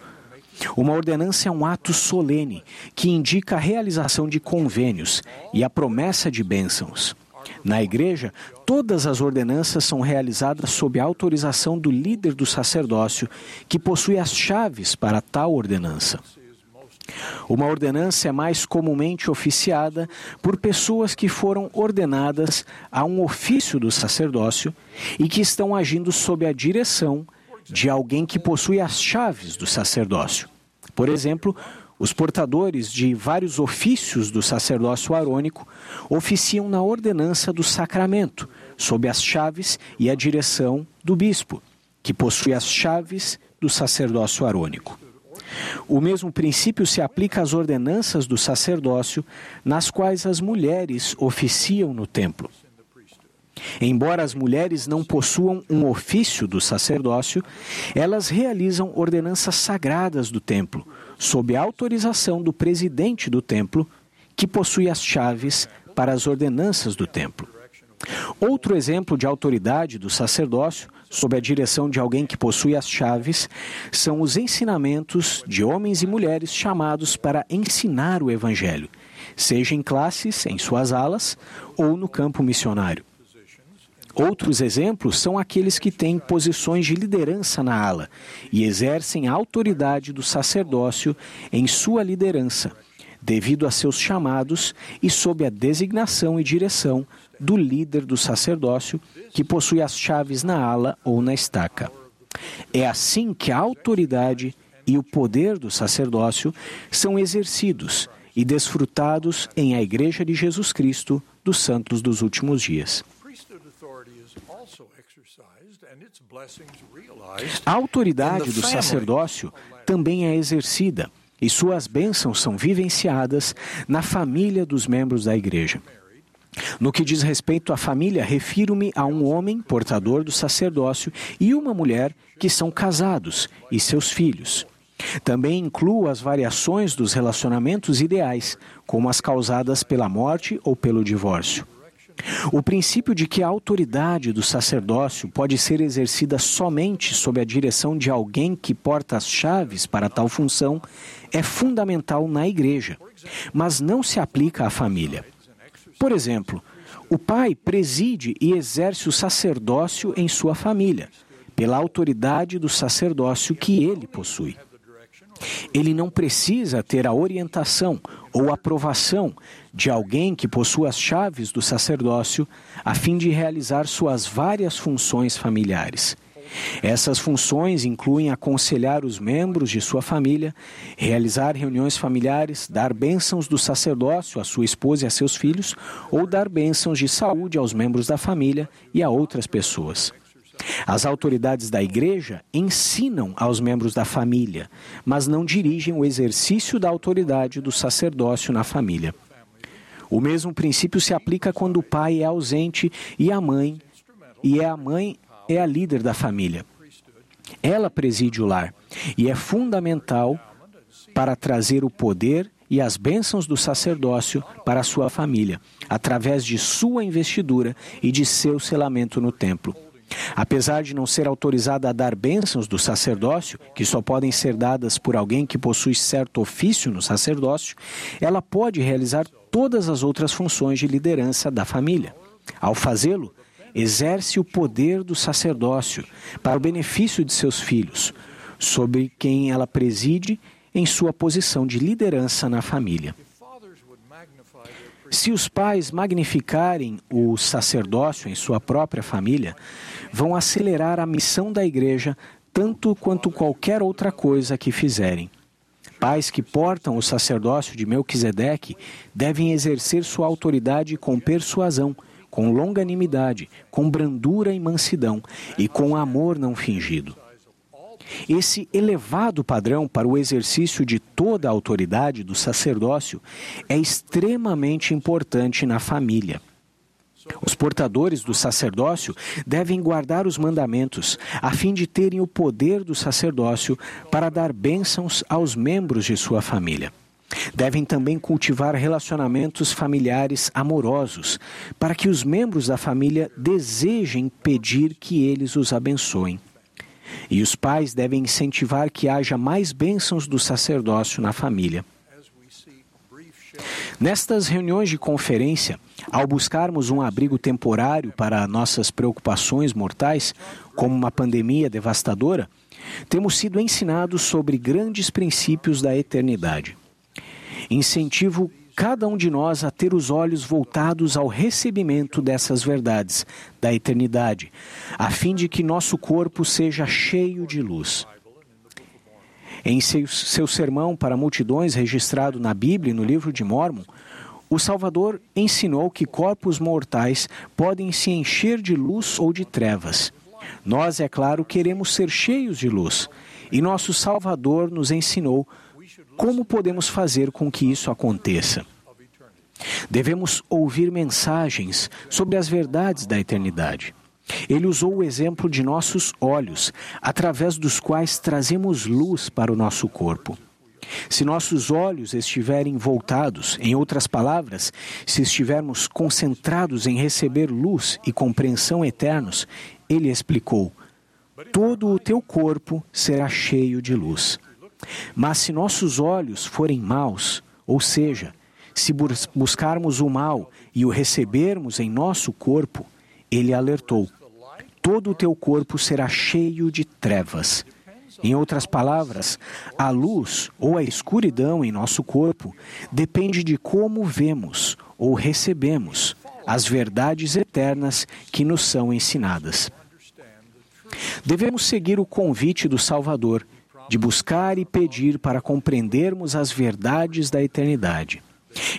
Speaker 3: Uma ordenança é um ato solene que indica a realização de convênios e a promessa de bênçãos. Na igreja, todas as ordenanças são realizadas sob a autorização do líder do sacerdócio, que possui as chaves para tal ordenança. Uma ordenança é mais comumente oficiada por pessoas que foram ordenadas a um ofício do sacerdócio e que estão agindo sob a direção de alguém que possui as chaves do sacerdócio. Por exemplo, os portadores de vários ofícios do sacerdócio arônico oficiam na ordenança do sacramento, sob as chaves e a direção do bispo, que possui as chaves do sacerdócio arônico. O mesmo princípio se aplica às ordenanças do sacerdócio, nas quais as mulheres oficiam no templo. Embora as mulheres não possuam um ofício do sacerdócio, elas realizam ordenanças sagradas do templo, sob a autorização do presidente do templo, que possui as chaves para as ordenanças do templo. Outro exemplo de autoridade do sacerdócio, sob a direção de alguém que possui as chaves, são os ensinamentos de homens e mulheres chamados para ensinar o Evangelho, seja em classes, em suas alas ou no campo missionário. Outros exemplos são aqueles que têm posições de liderança na ala e exercem a autoridade do sacerdócio em sua liderança, devido a seus chamados e sob a designação e direção do líder do sacerdócio, que possui as chaves na ala ou na estaca. É assim que a autoridade e o poder do sacerdócio são exercidos e desfrutados em a Igreja de Jesus Cristo dos Santos dos Últimos Dias. A autoridade do sacerdócio também é exercida e suas bênçãos são vivenciadas na família dos membros da igreja. No que diz respeito à família, refiro-me a um homem portador do sacerdócio e uma mulher que são casados e seus filhos. Também incluo as variações dos relacionamentos ideais, como as causadas pela morte ou pelo divórcio. O princípio de que a autoridade do sacerdócio pode ser exercida somente sob a direção de alguém que porta as chaves para tal função é fundamental na igreja, mas não se aplica à família. Por exemplo, o pai preside e exerce o sacerdócio em sua família, pela autoridade do sacerdócio que ele possui. Ele não precisa ter a orientação ou aprovação de alguém que possua as chaves do sacerdócio a fim de realizar suas várias funções familiares. Essas funções incluem aconselhar os membros de sua família, realizar reuniões familiares, dar bênçãos do sacerdócio à sua esposa e a seus filhos, ou dar bênçãos de saúde aos membros da família e a outras pessoas. As autoridades da igreja ensinam aos membros da família, mas não dirigem o exercício da autoridade do sacerdócio na família. O mesmo princípio se aplica quando o pai é ausente e a mãe, e é a mãe é a líder da família. Ela preside o lar e é fundamental para trazer o poder e as bênçãos do sacerdócio para a sua família, através de sua investidura e de seu selamento no templo. Apesar de não ser autorizada a dar bênçãos do sacerdócio, que só podem ser dadas por alguém que possui certo ofício no sacerdócio, ela pode realizar todas as outras funções de liderança da família. Ao fazê-lo, exerce o poder do sacerdócio para o benefício de seus filhos, sobre quem ela preside em sua posição de liderança na família. Se os pais magnificarem o sacerdócio em sua própria família, vão acelerar a missão da igreja tanto quanto qualquer outra coisa que fizerem. Pais que portam o sacerdócio de Melquisedeque devem exercer sua autoridade com persuasão, com longanimidade, com brandura e mansidão e com amor não fingido. Esse elevado padrão para o exercício de toda a autoridade do sacerdócio é extremamente importante na família. Os portadores do sacerdócio devem guardar os mandamentos, a fim de terem o poder do sacerdócio para dar bênçãos aos membros de sua família. Devem também cultivar relacionamentos familiares amorosos, para que os membros da família desejem pedir que eles os abençoem. E os pais devem incentivar que haja mais bênçãos do sacerdócio na família. Nestas reuniões de conferência, ao buscarmos um abrigo temporário para nossas preocupações mortais, como uma pandemia devastadora, temos sido ensinados sobre grandes princípios da eternidade. Incentivo cada um de nós a ter os olhos voltados ao recebimento dessas verdades da eternidade, a fim de que nosso corpo seja cheio de luz. Em seu, seu sermão para multidões registrado na Bíblia e no livro de Mormon, o Salvador ensinou que corpos mortais podem se encher de luz ou de trevas. Nós, é claro, queremos ser cheios de luz, e nosso Salvador nos ensinou como podemos fazer com que isso aconteça. Devemos ouvir mensagens sobre as verdades da eternidade. Ele usou o exemplo de nossos olhos, através dos quais trazemos luz para o nosso corpo. Se nossos olhos estiverem voltados, em outras palavras, se estivermos concentrados em receber luz e compreensão eternos, ele explicou: todo o teu corpo será cheio de luz. Mas se nossos olhos forem maus, ou seja, se buscarmos o mal e o recebermos em nosso corpo, ele alertou: todo o teu corpo será cheio de trevas. Em outras palavras, a luz ou a escuridão em nosso corpo depende de como vemos ou recebemos as verdades eternas que nos são ensinadas. Devemos seguir o convite do Salvador de buscar e pedir para compreendermos as verdades da eternidade.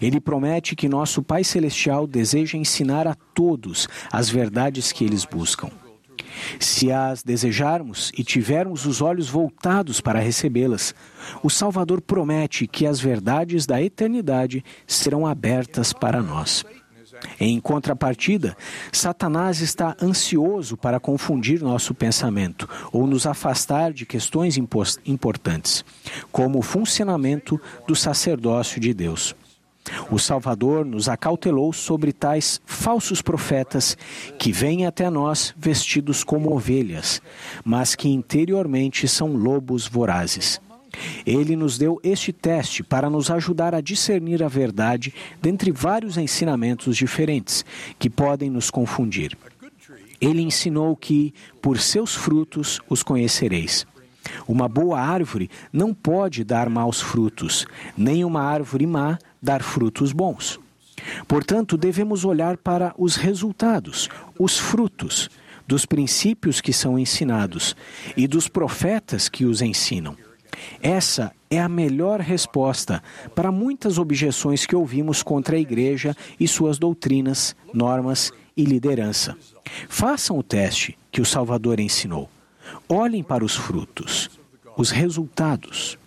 Speaker 3: Ele promete que nosso Pai Celestial deseja ensinar a todos as verdades que eles buscam. Se as desejarmos e tivermos os olhos voltados para recebê-las, o Salvador promete que as verdades da eternidade serão abertas para nós. Em contrapartida, Satanás está ansioso para confundir nosso pensamento ou nos afastar de questões importantes, como o funcionamento do sacerdócio de Deus. O Salvador nos acautelou sobre tais falsos profetas que vêm até nós vestidos como ovelhas, mas que interiormente são lobos vorazes. Ele nos deu este teste para nos ajudar a discernir a verdade dentre vários ensinamentos diferentes que podem nos confundir. Ele ensinou que, por seus frutos, os conhecereis. Uma boa árvore não pode dar maus frutos, nem uma árvore má dar frutos bons. Portanto, devemos olhar para os resultados, os frutos, dos princípios que são ensinados e dos profetas que os ensinam. Essa é a melhor resposta para muitas objeções que ouvimos contra a Igreja e suas doutrinas, normas e liderança. Façam o teste que o Salvador ensinou. Olhem para os frutos, os resultados.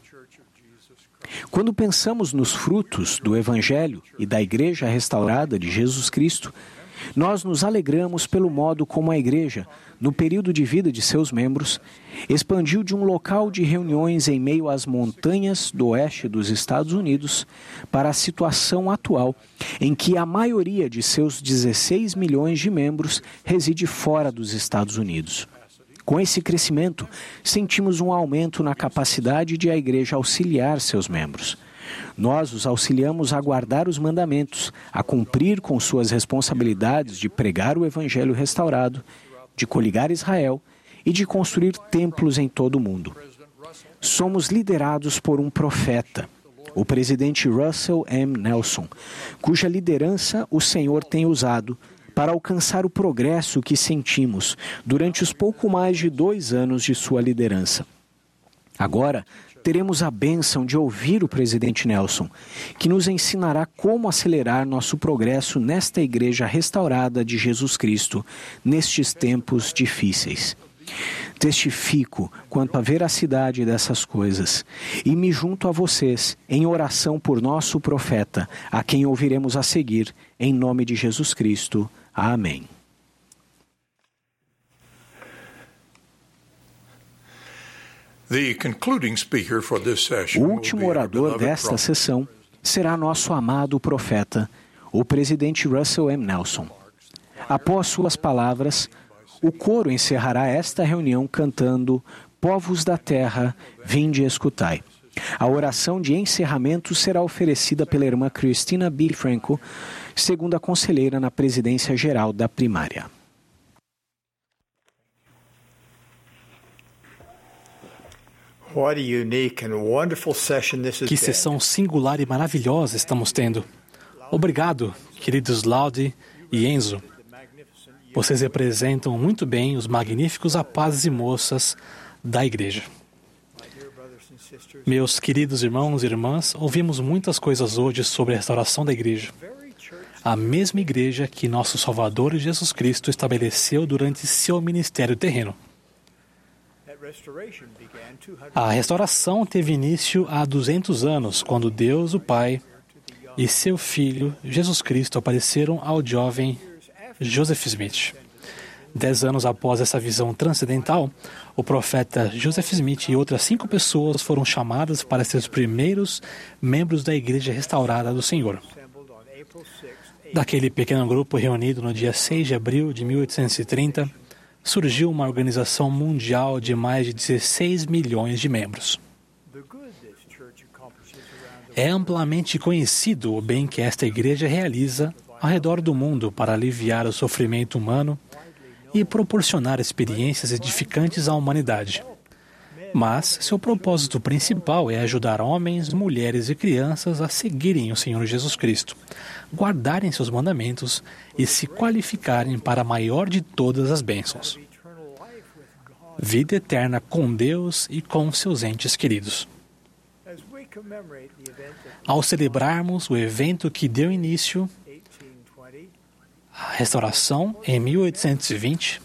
Speaker 3: Quando pensamos nos frutos do Evangelho e da Igreja restaurada de Jesus Cristo, nós nos alegramos pelo modo como a Igreja, no período de vida de seus membros, expandiu de um local de reuniões em meio às montanhas do oeste dos Estados Unidos para a situação atual, em que a maioria de seus 16 milhões de membros reside fora dos Estados Unidos. Com esse crescimento, sentimos um aumento na capacidade de a igreja auxiliar seus membros. Nós os auxiliamos a guardar os mandamentos, a cumprir com suas responsabilidades de pregar o evangelho restaurado, de coligar Israel e de construir templos em todo o mundo. Somos liderados por um profeta, o presidente Russell M. Nelson, cuja liderança o Senhor tem usado para alcançar o progresso que sentimos durante os pouco mais de dois anos de sua liderança. Agora, teremos a bênção de ouvir o presidente Nelson, que nos ensinará como acelerar nosso progresso nesta igreja restaurada de Jesus Cristo nestes tempos difíceis. Testifico quanto à veracidade dessas coisas e me junto a vocês em oração por nosso profeta, a quem ouviremos a seguir, em nome de Jesus Cristo. Amém. O último orador desta sessão será nosso amado profeta, o presidente Russell M. Nelson. Após suas palavras, o coro encerrará esta reunião cantando Povos da Terra, vinde escutai. A oração de encerramento será oferecida pela irmã Cristina B. Franco, segunda conselheira na presidência geral da primária.
Speaker 5: Que sessão singular e maravilhosa estamos tendo. Obrigado, queridos Laude e Enzo. Vocês representam muito bem os magníficos rapazes e moças da igreja. Meus queridos irmãos e irmãs, ouvimos muitas coisas hoje sobre a restauração da igreja. A mesma igreja que nosso Salvador Jesus Cristo estabeleceu durante seu ministério terreno. A restauração teve início há 200 anos, quando Deus, o Pai, e seu filho, Jesus Cristo, apareceram ao jovem Joseph Smith. Dez anos após essa visão transcendental, o profeta Joseph Smith e outras cinco pessoas foram chamadas para ser os primeiros membros da Igreja Restaurada do Senhor. Daquele pequeno grupo reunido no dia 6 de abril de 1830, surgiu uma organização mundial de mais de 16 milhões de membros. É amplamente conhecido o bem que esta igreja realiza ao redor do mundo para aliviar o sofrimento humano e proporcionar experiências edificantes à humanidade. Mas seu propósito principal é ajudar homens, mulheres e crianças a seguirem o Senhor Jesus Cristo, guardarem seus mandamentos e se qualificarem para a maior de todas as bênçãos vida eterna com Deus e com seus entes queridos. Ao celebrarmos o evento que deu início à restauração em 1820,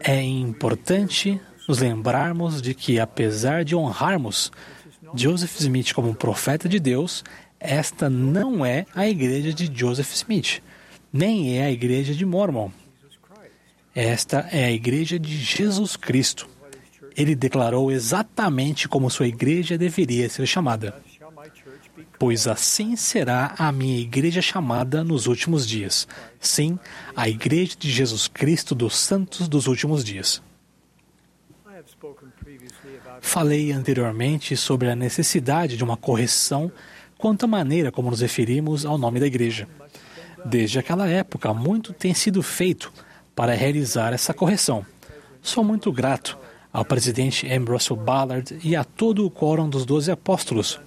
Speaker 5: é importante nos lembrarmos de que, apesar de honrarmos Joseph Smith como profeta de Deus, esta não é a igreja de Joseph Smith, nem é a igreja de Mormon. Esta é a igreja de Jesus Cristo. Ele declarou exatamente como sua igreja deveria ser chamada. Pois assim será a minha igreja chamada nos últimos dias. Sim, a igreja de Jesus Cristo dos santos dos últimos dias. Falei anteriormente sobre a necessidade de uma correção quanto à maneira como nos referimos ao nome da igreja. Desde aquela época, muito tem sido feito para realizar essa correção. Sou muito grato ao presidente M. Russell Ballard e a todo o quórum dos doze apóstolos,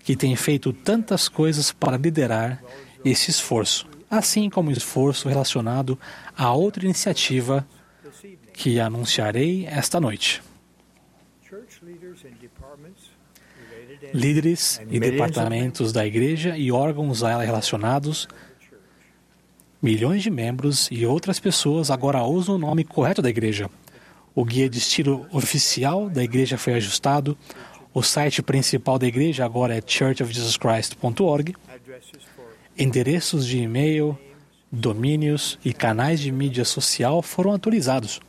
Speaker 5: que tem feito tantas coisas para liderar esse esforço, assim como o esforço relacionado a outra iniciativa que anunciarei esta noite. Líderes e departamentos da igreja e órgãos a ela relacionados, milhões de membros e outras pessoas agora usam o nome correto da igreja. O guia de estilo oficial da igreja foi ajustado. O site principal da igreja agora é churchofjesuschrist.org. Endereços de e-mail, domínios e canais de mídia social foram atualizados.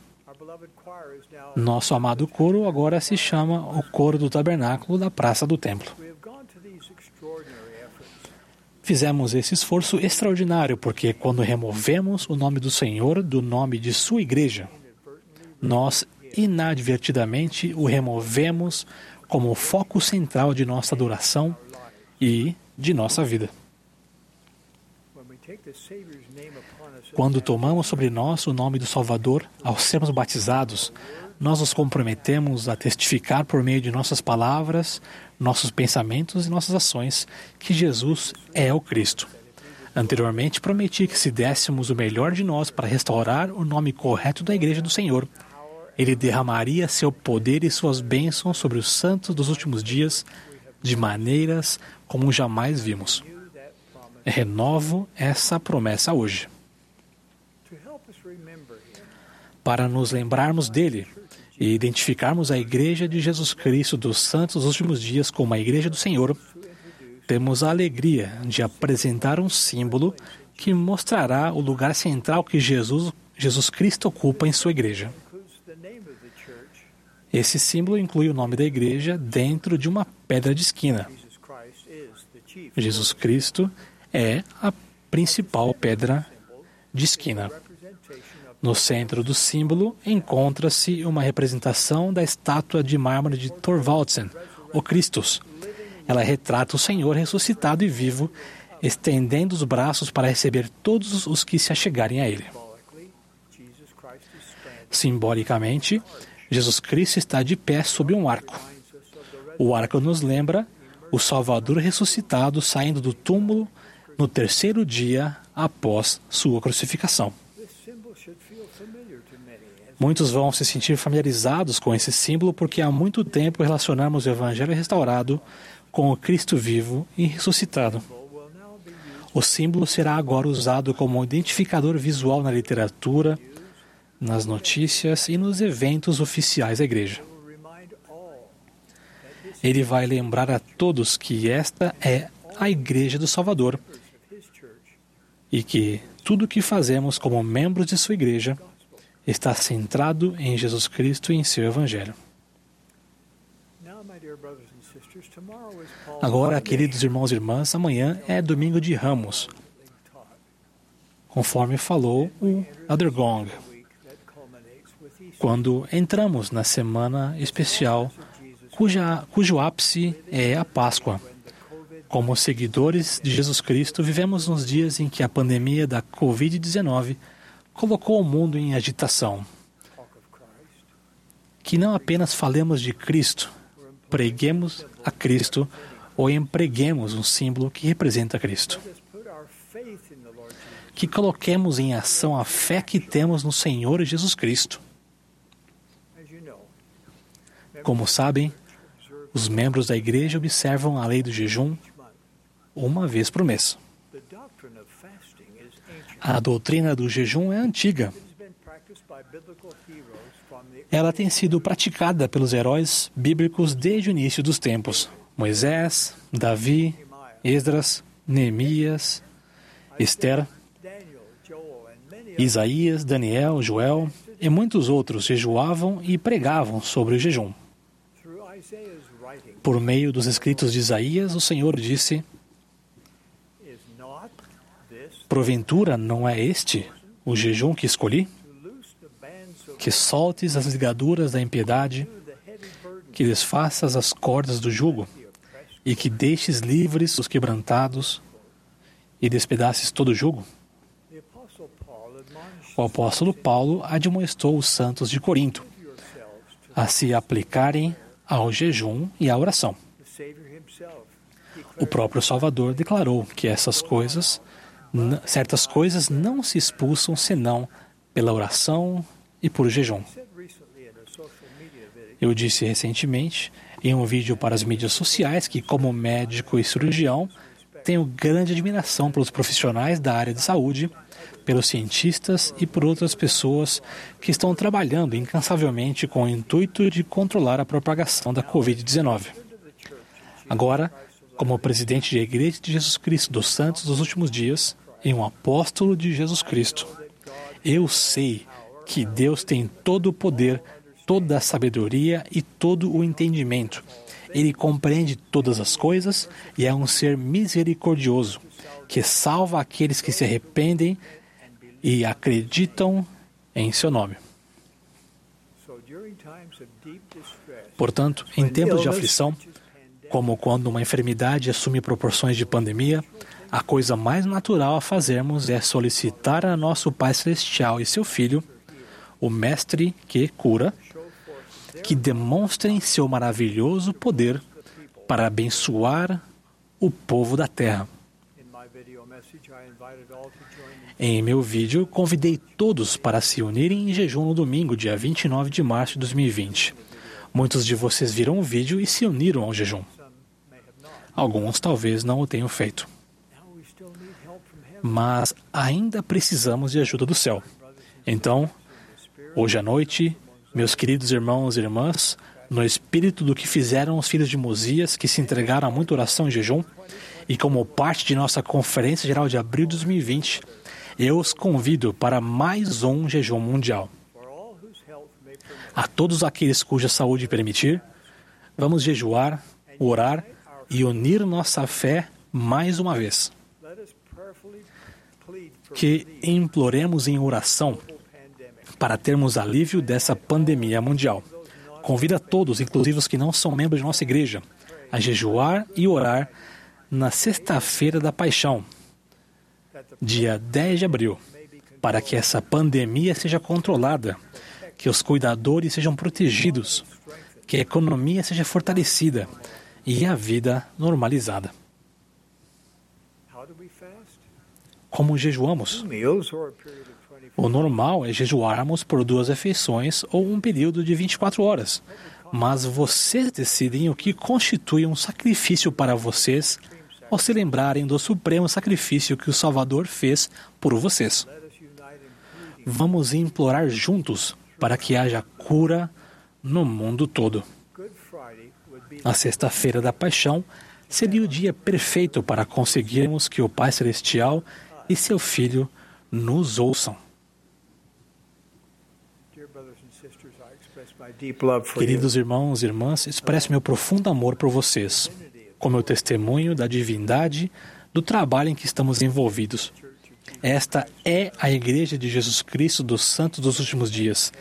Speaker 5: Nosso amado coro agora se chama o Coro do Tabernáculo da Praça do Templo. Fizemos esse esforço extraordinário porque, quando removemos o nome do Senhor do nome de sua igreja, nós inadvertidamente o removemos como o foco central de nossa adoração e de nossa vida. Quando tomamos sobre nós o nome do Salvador ao sermos batizados, nós nos comprometemos a testificar por meio de nossas palavras, nossos pensamentos e nossas ações que Jesus é o Cristo. Anteriormente, prometi que se dessemos o melhor de nós para restaurar o nome correto da Igreja do Senhor, ele derramaria seu poder e suas bênçãos sobre os santos dos últimos dias de maneiras como jamais vimos. Renovo essa promessa hoje. Para nos lembrarmos dele e identificarmos a Igreja de Jesus Cristo dos Santos dos últimos dias como a Igreja do Senhor, temos a alegria de apresentar um símbolo que mostrará o lugar central que Jesus, Jesus Cristo ocupa em sua igreja. Esse símbolo inclui o nome da igreja dentro de uma pedra de esquina. Jesus Cristo é a principal pedra de esquina. No centro do símbolo encontra-se uma representação da estátua de mármore de Thorvaldsen, o Christus. Ela retrata o Senhor ressuscitado e vivo, estendendo os braços para receber todos os que se achegarem a Ele. Simbolicamente, Jesus Cristo está de pé sob um arco. O arco nos lembra o Salvador ressuscitado saindo do túmulo no terceiro dia após sua crucificação. Muitos vão se sentir familiarizados com esse símbolo porque há muito tempo relacionamos o Evangelho restaurado com o Cristo vivo e ressuscitado. O símbolo será agora usado como identificador visual na literatura, nas notícias e nos eventos oficiais da igreja. Ele vai lembrar a todos que esta é a Igreja do Salvador e que tudo o que fazemos como membros de sua igreja está centrado em Jesus Cristo e em seu Evangelho. Agora, queridos irmãos e irmãs, amanhã é domingo de Ramos, conforme falou o Elder Gong, quando entramos na semana especial cuja, cujo ápice é a Páscoa. Como seguidores de Jesus Cristo, vivemos nos dias em que a pandemia da Covid-19 colocou o mundo em agitação. Que não apenas falemos de Cristo, preguemos a Cristo ou empreguemos um símbolo que representa Cristo. Que coloquemos em ação a fé que temos no Senhor Jesus Cristo. Como sabem, os membros da igreja observam a lei do jejum uma vez por mês. A doutrina do jejum é antiga. Ela tem sido praticada pelos heróis bíblicos desde o início dos tempos: Moisés, Davi, Esdras, Neemias, Esther, Isaías, Daniel, Joel e muitos outros jejuavam e pregavam sobre o jejum. Por meio dos escritos de Isaías, o Senhor disse: Porventura não é este o jejum que escolhi? Que soltes as ligaduras da impiedade, que desfaças as cordas do jugo, e que deixes livres os quebrantados, e despedaces todo o jugo? O apóstolo Paulo admoestou os santos de Corinto a se aplicarem ao jejum e à oração. O próprio Salvador declarou que essas coisas, certas coisas não se expulsam senão pela oração e por jejum. Eu disse recentemente em um vídeo para as mídias sociais que, como médico e cirurgião, tenho grande admiração pelos profissionais da área de saúde, pelos cientistas e por outras pessoas que estão trabalhando incansavelmente com o intuito de controlar a propagação da Covid-19. Agora, como presidente da Igreja de Jesus Cristo dos Santos dos Últimos Dias e um apóstolo de Jesus Cristo, eu sei que Deus tem todo o poder, toda a sabedoria e todo o entendimento. Ele compreende todas as coisas e é um ser misericordioso, que salva aqueles que se arrependem e acreditam em seu nome. Portanto, em tempos de aflição, como quando uma enfermidade assume proporções de pandemia, a coisa mais natural a fazermos é solicitar a nosso Pai Celestial e seu Filho, o Mestre que cura, que demonstrem seu maravilhoso poder para abençoar o povo da terra. Em meu vídeo, convidei todos para se unirem em jejum no domingo, dia 29 de março de 2020. Muitos de vocês viram o vídeo e se uniram ao jejum. Alguns talvez não o tenham feito. Mas ainda precisamos de ajuda do céu. Então, hoje à noite, meus queridos irmãos e irmãs, no espírito do que fizeram os filhos de Mosias, que se entregaram a muita oração e jejum, e como parte de nossa Conferência Geral de Abril de 2020, eu os convido para mais um jejum mundial. A todos aqueles cuja saúde permitir, vamos jejuar, orar e unir nossa fé mais uma vez. Que imploremos em oração para termos alívio dessa pandemia mundial. Convido a todos, inclusive os que não são membros de nossa igreja, a jejuar e orar na Sexta-feira da Paixão, dia 10 de abril, para que essa pandemia seja controlada, que os cuidadores sejam protegidos, que a economia seja fortalecida e a vida normalizada. Como jejuamos? O normal é jejuarmos por duas refeições ou um período de 24 horas. Mas vocês decidem o que constitui um sacrifício para vocês ao se lembrarem do supremo sacrifício que o Salvador fez por vocês. Vamos implorar juntos para que haja cura no mundo todo. A Sexta-feira da Paixão seria o dia perfeito para conseguirmos que o Pai Celestial e seu Filho nos ouçam. Queridos irmãos e irmãs, expresso meu profundo amor por vocês, como meu testemunho da divindade do trabalho em que estamos envolvidos. Esta é a Igreja de Jesus Cristo dos Santos dos Últimos Dias.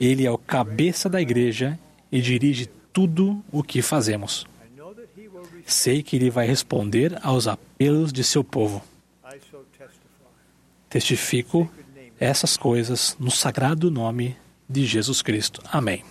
Speaker 5: Ele é o cabeça da Igreja e dirige tudo o que fazemos. Sei que ele vai responder aos apelos de seu povo. Testifico essas coisas no sagrado nome de Jesus Cristo. Amém.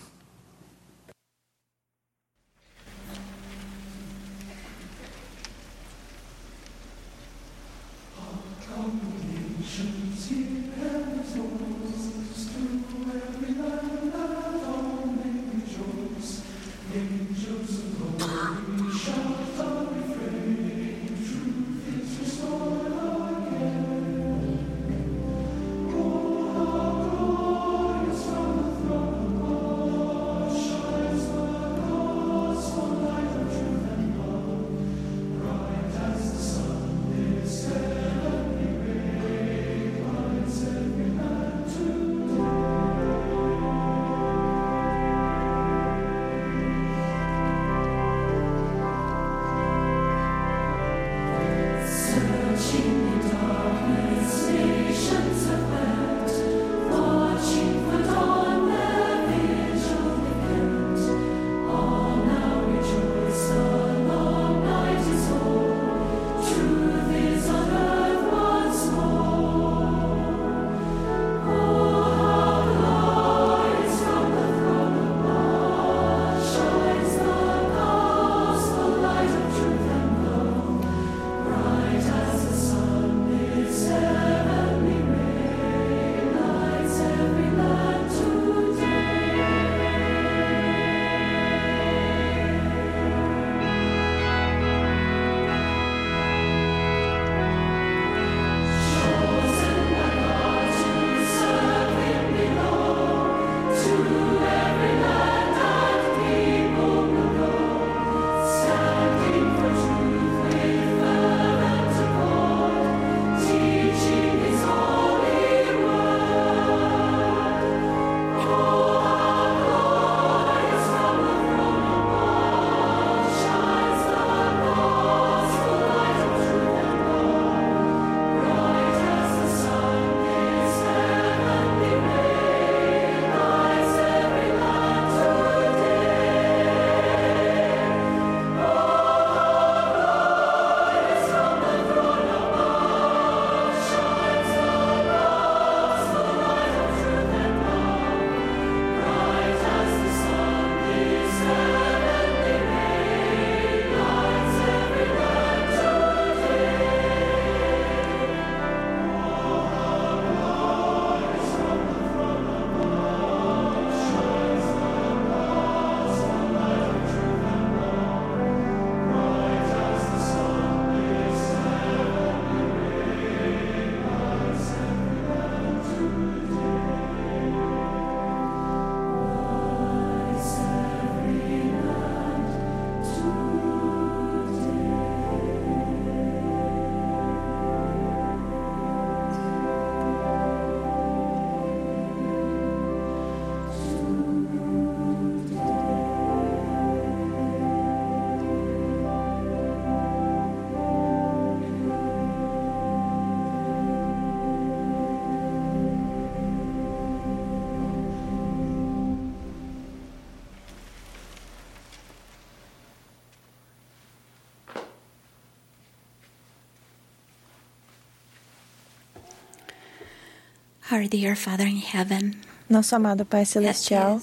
Speaker 12: Our dear Father in heaven,
Speaker 8: Nosso amado Pai Celestial,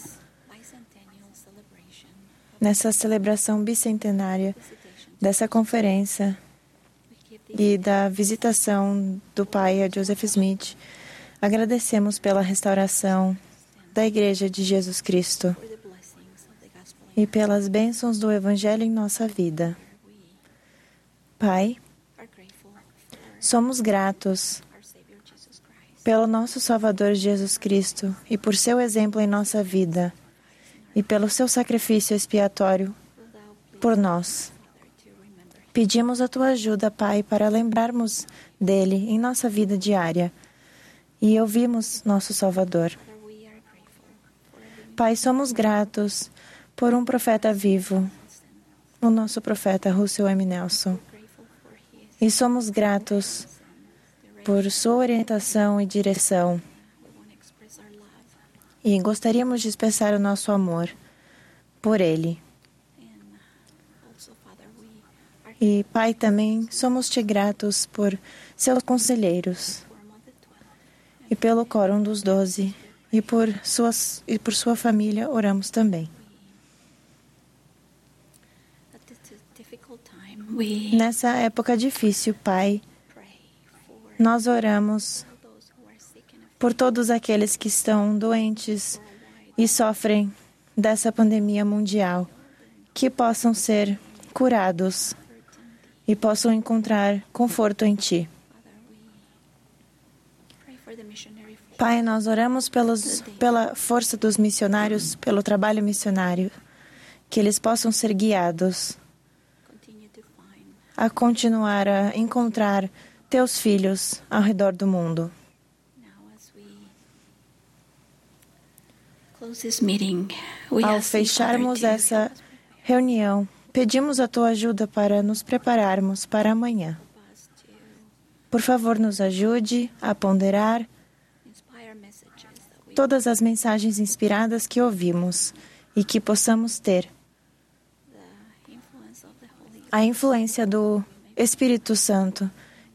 Speaker 8: nessa celebração bicentenária dessa conferência e da visitação do Pai a Joseph Smith, Agradecemos pela restauração da Igreja de Jesus Cristo e pelas bênçãos do Evangelho em nossa vida. Pai, somos gratos pelo nosso Salvador Jesus Cristo e por seu exemplo em nossa vida e pelo seu sacrifício expiatório por nós. Pedimos a tua ajuda, Pai, para lembrarmos dele em nossa vida diária e ouvimos nosso Salvador. Pai, somos gratos por um profeta vivo, o nosso profeta Russell M. Nelson. E somos gratos por sua orientação e direção. E gostaríamos de expressar o nosso amor por ele. E, Pai, também somos-te gratos por seus conselheiros e pelo quórum dos doze e por, suas, e por sua família oramos também. Nessa época difícil, Pai, nós oramos por todos aqueles que estão doentes e sofrem dessa pandemia mundial, que possam ser curados e possam encontrar conforto em Ti. Pai, nós oramos pelos, pela força dos missionários, pelo trabalho missionário, que eles possam ser guiados a continuar a encontrar teus filhos ao redor do mundo. Ao fecharmos essa reunião, pedimos a tua ajuda para nos prepararmos para amanhã. Por favor, nos ajude a ponderar todas as mensagens inspiradas que ouvimos e que possamos ter a influência do Espírito Santo,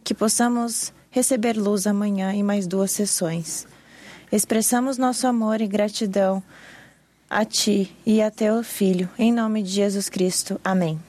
Speaker 8: que possamos receber luz amanhã em mais duas sessões. Expressamos nosso amor e gratidão a Ti e a Teu Filho, em nome de Jesus Cristo. Amém.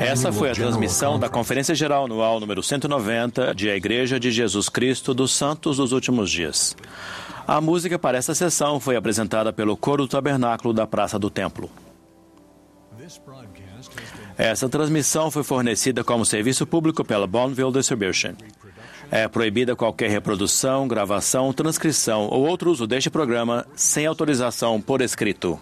Speaker 2: Essa foi a transmissão da Conferência Geral Anual número 190 de A Igreja de Jesus Cristo dos Santos dos Últimos Dias. A música para essa sessão foi apresentada pelo Coro do Tabernáculo da Praça do Templo. Essa transmissão foi fornecida como serviço público pela Bonneville Distribution. É proibida qualquer reprodução, gravação, transcrição ou outro uso deste programa sem autorização por escrito.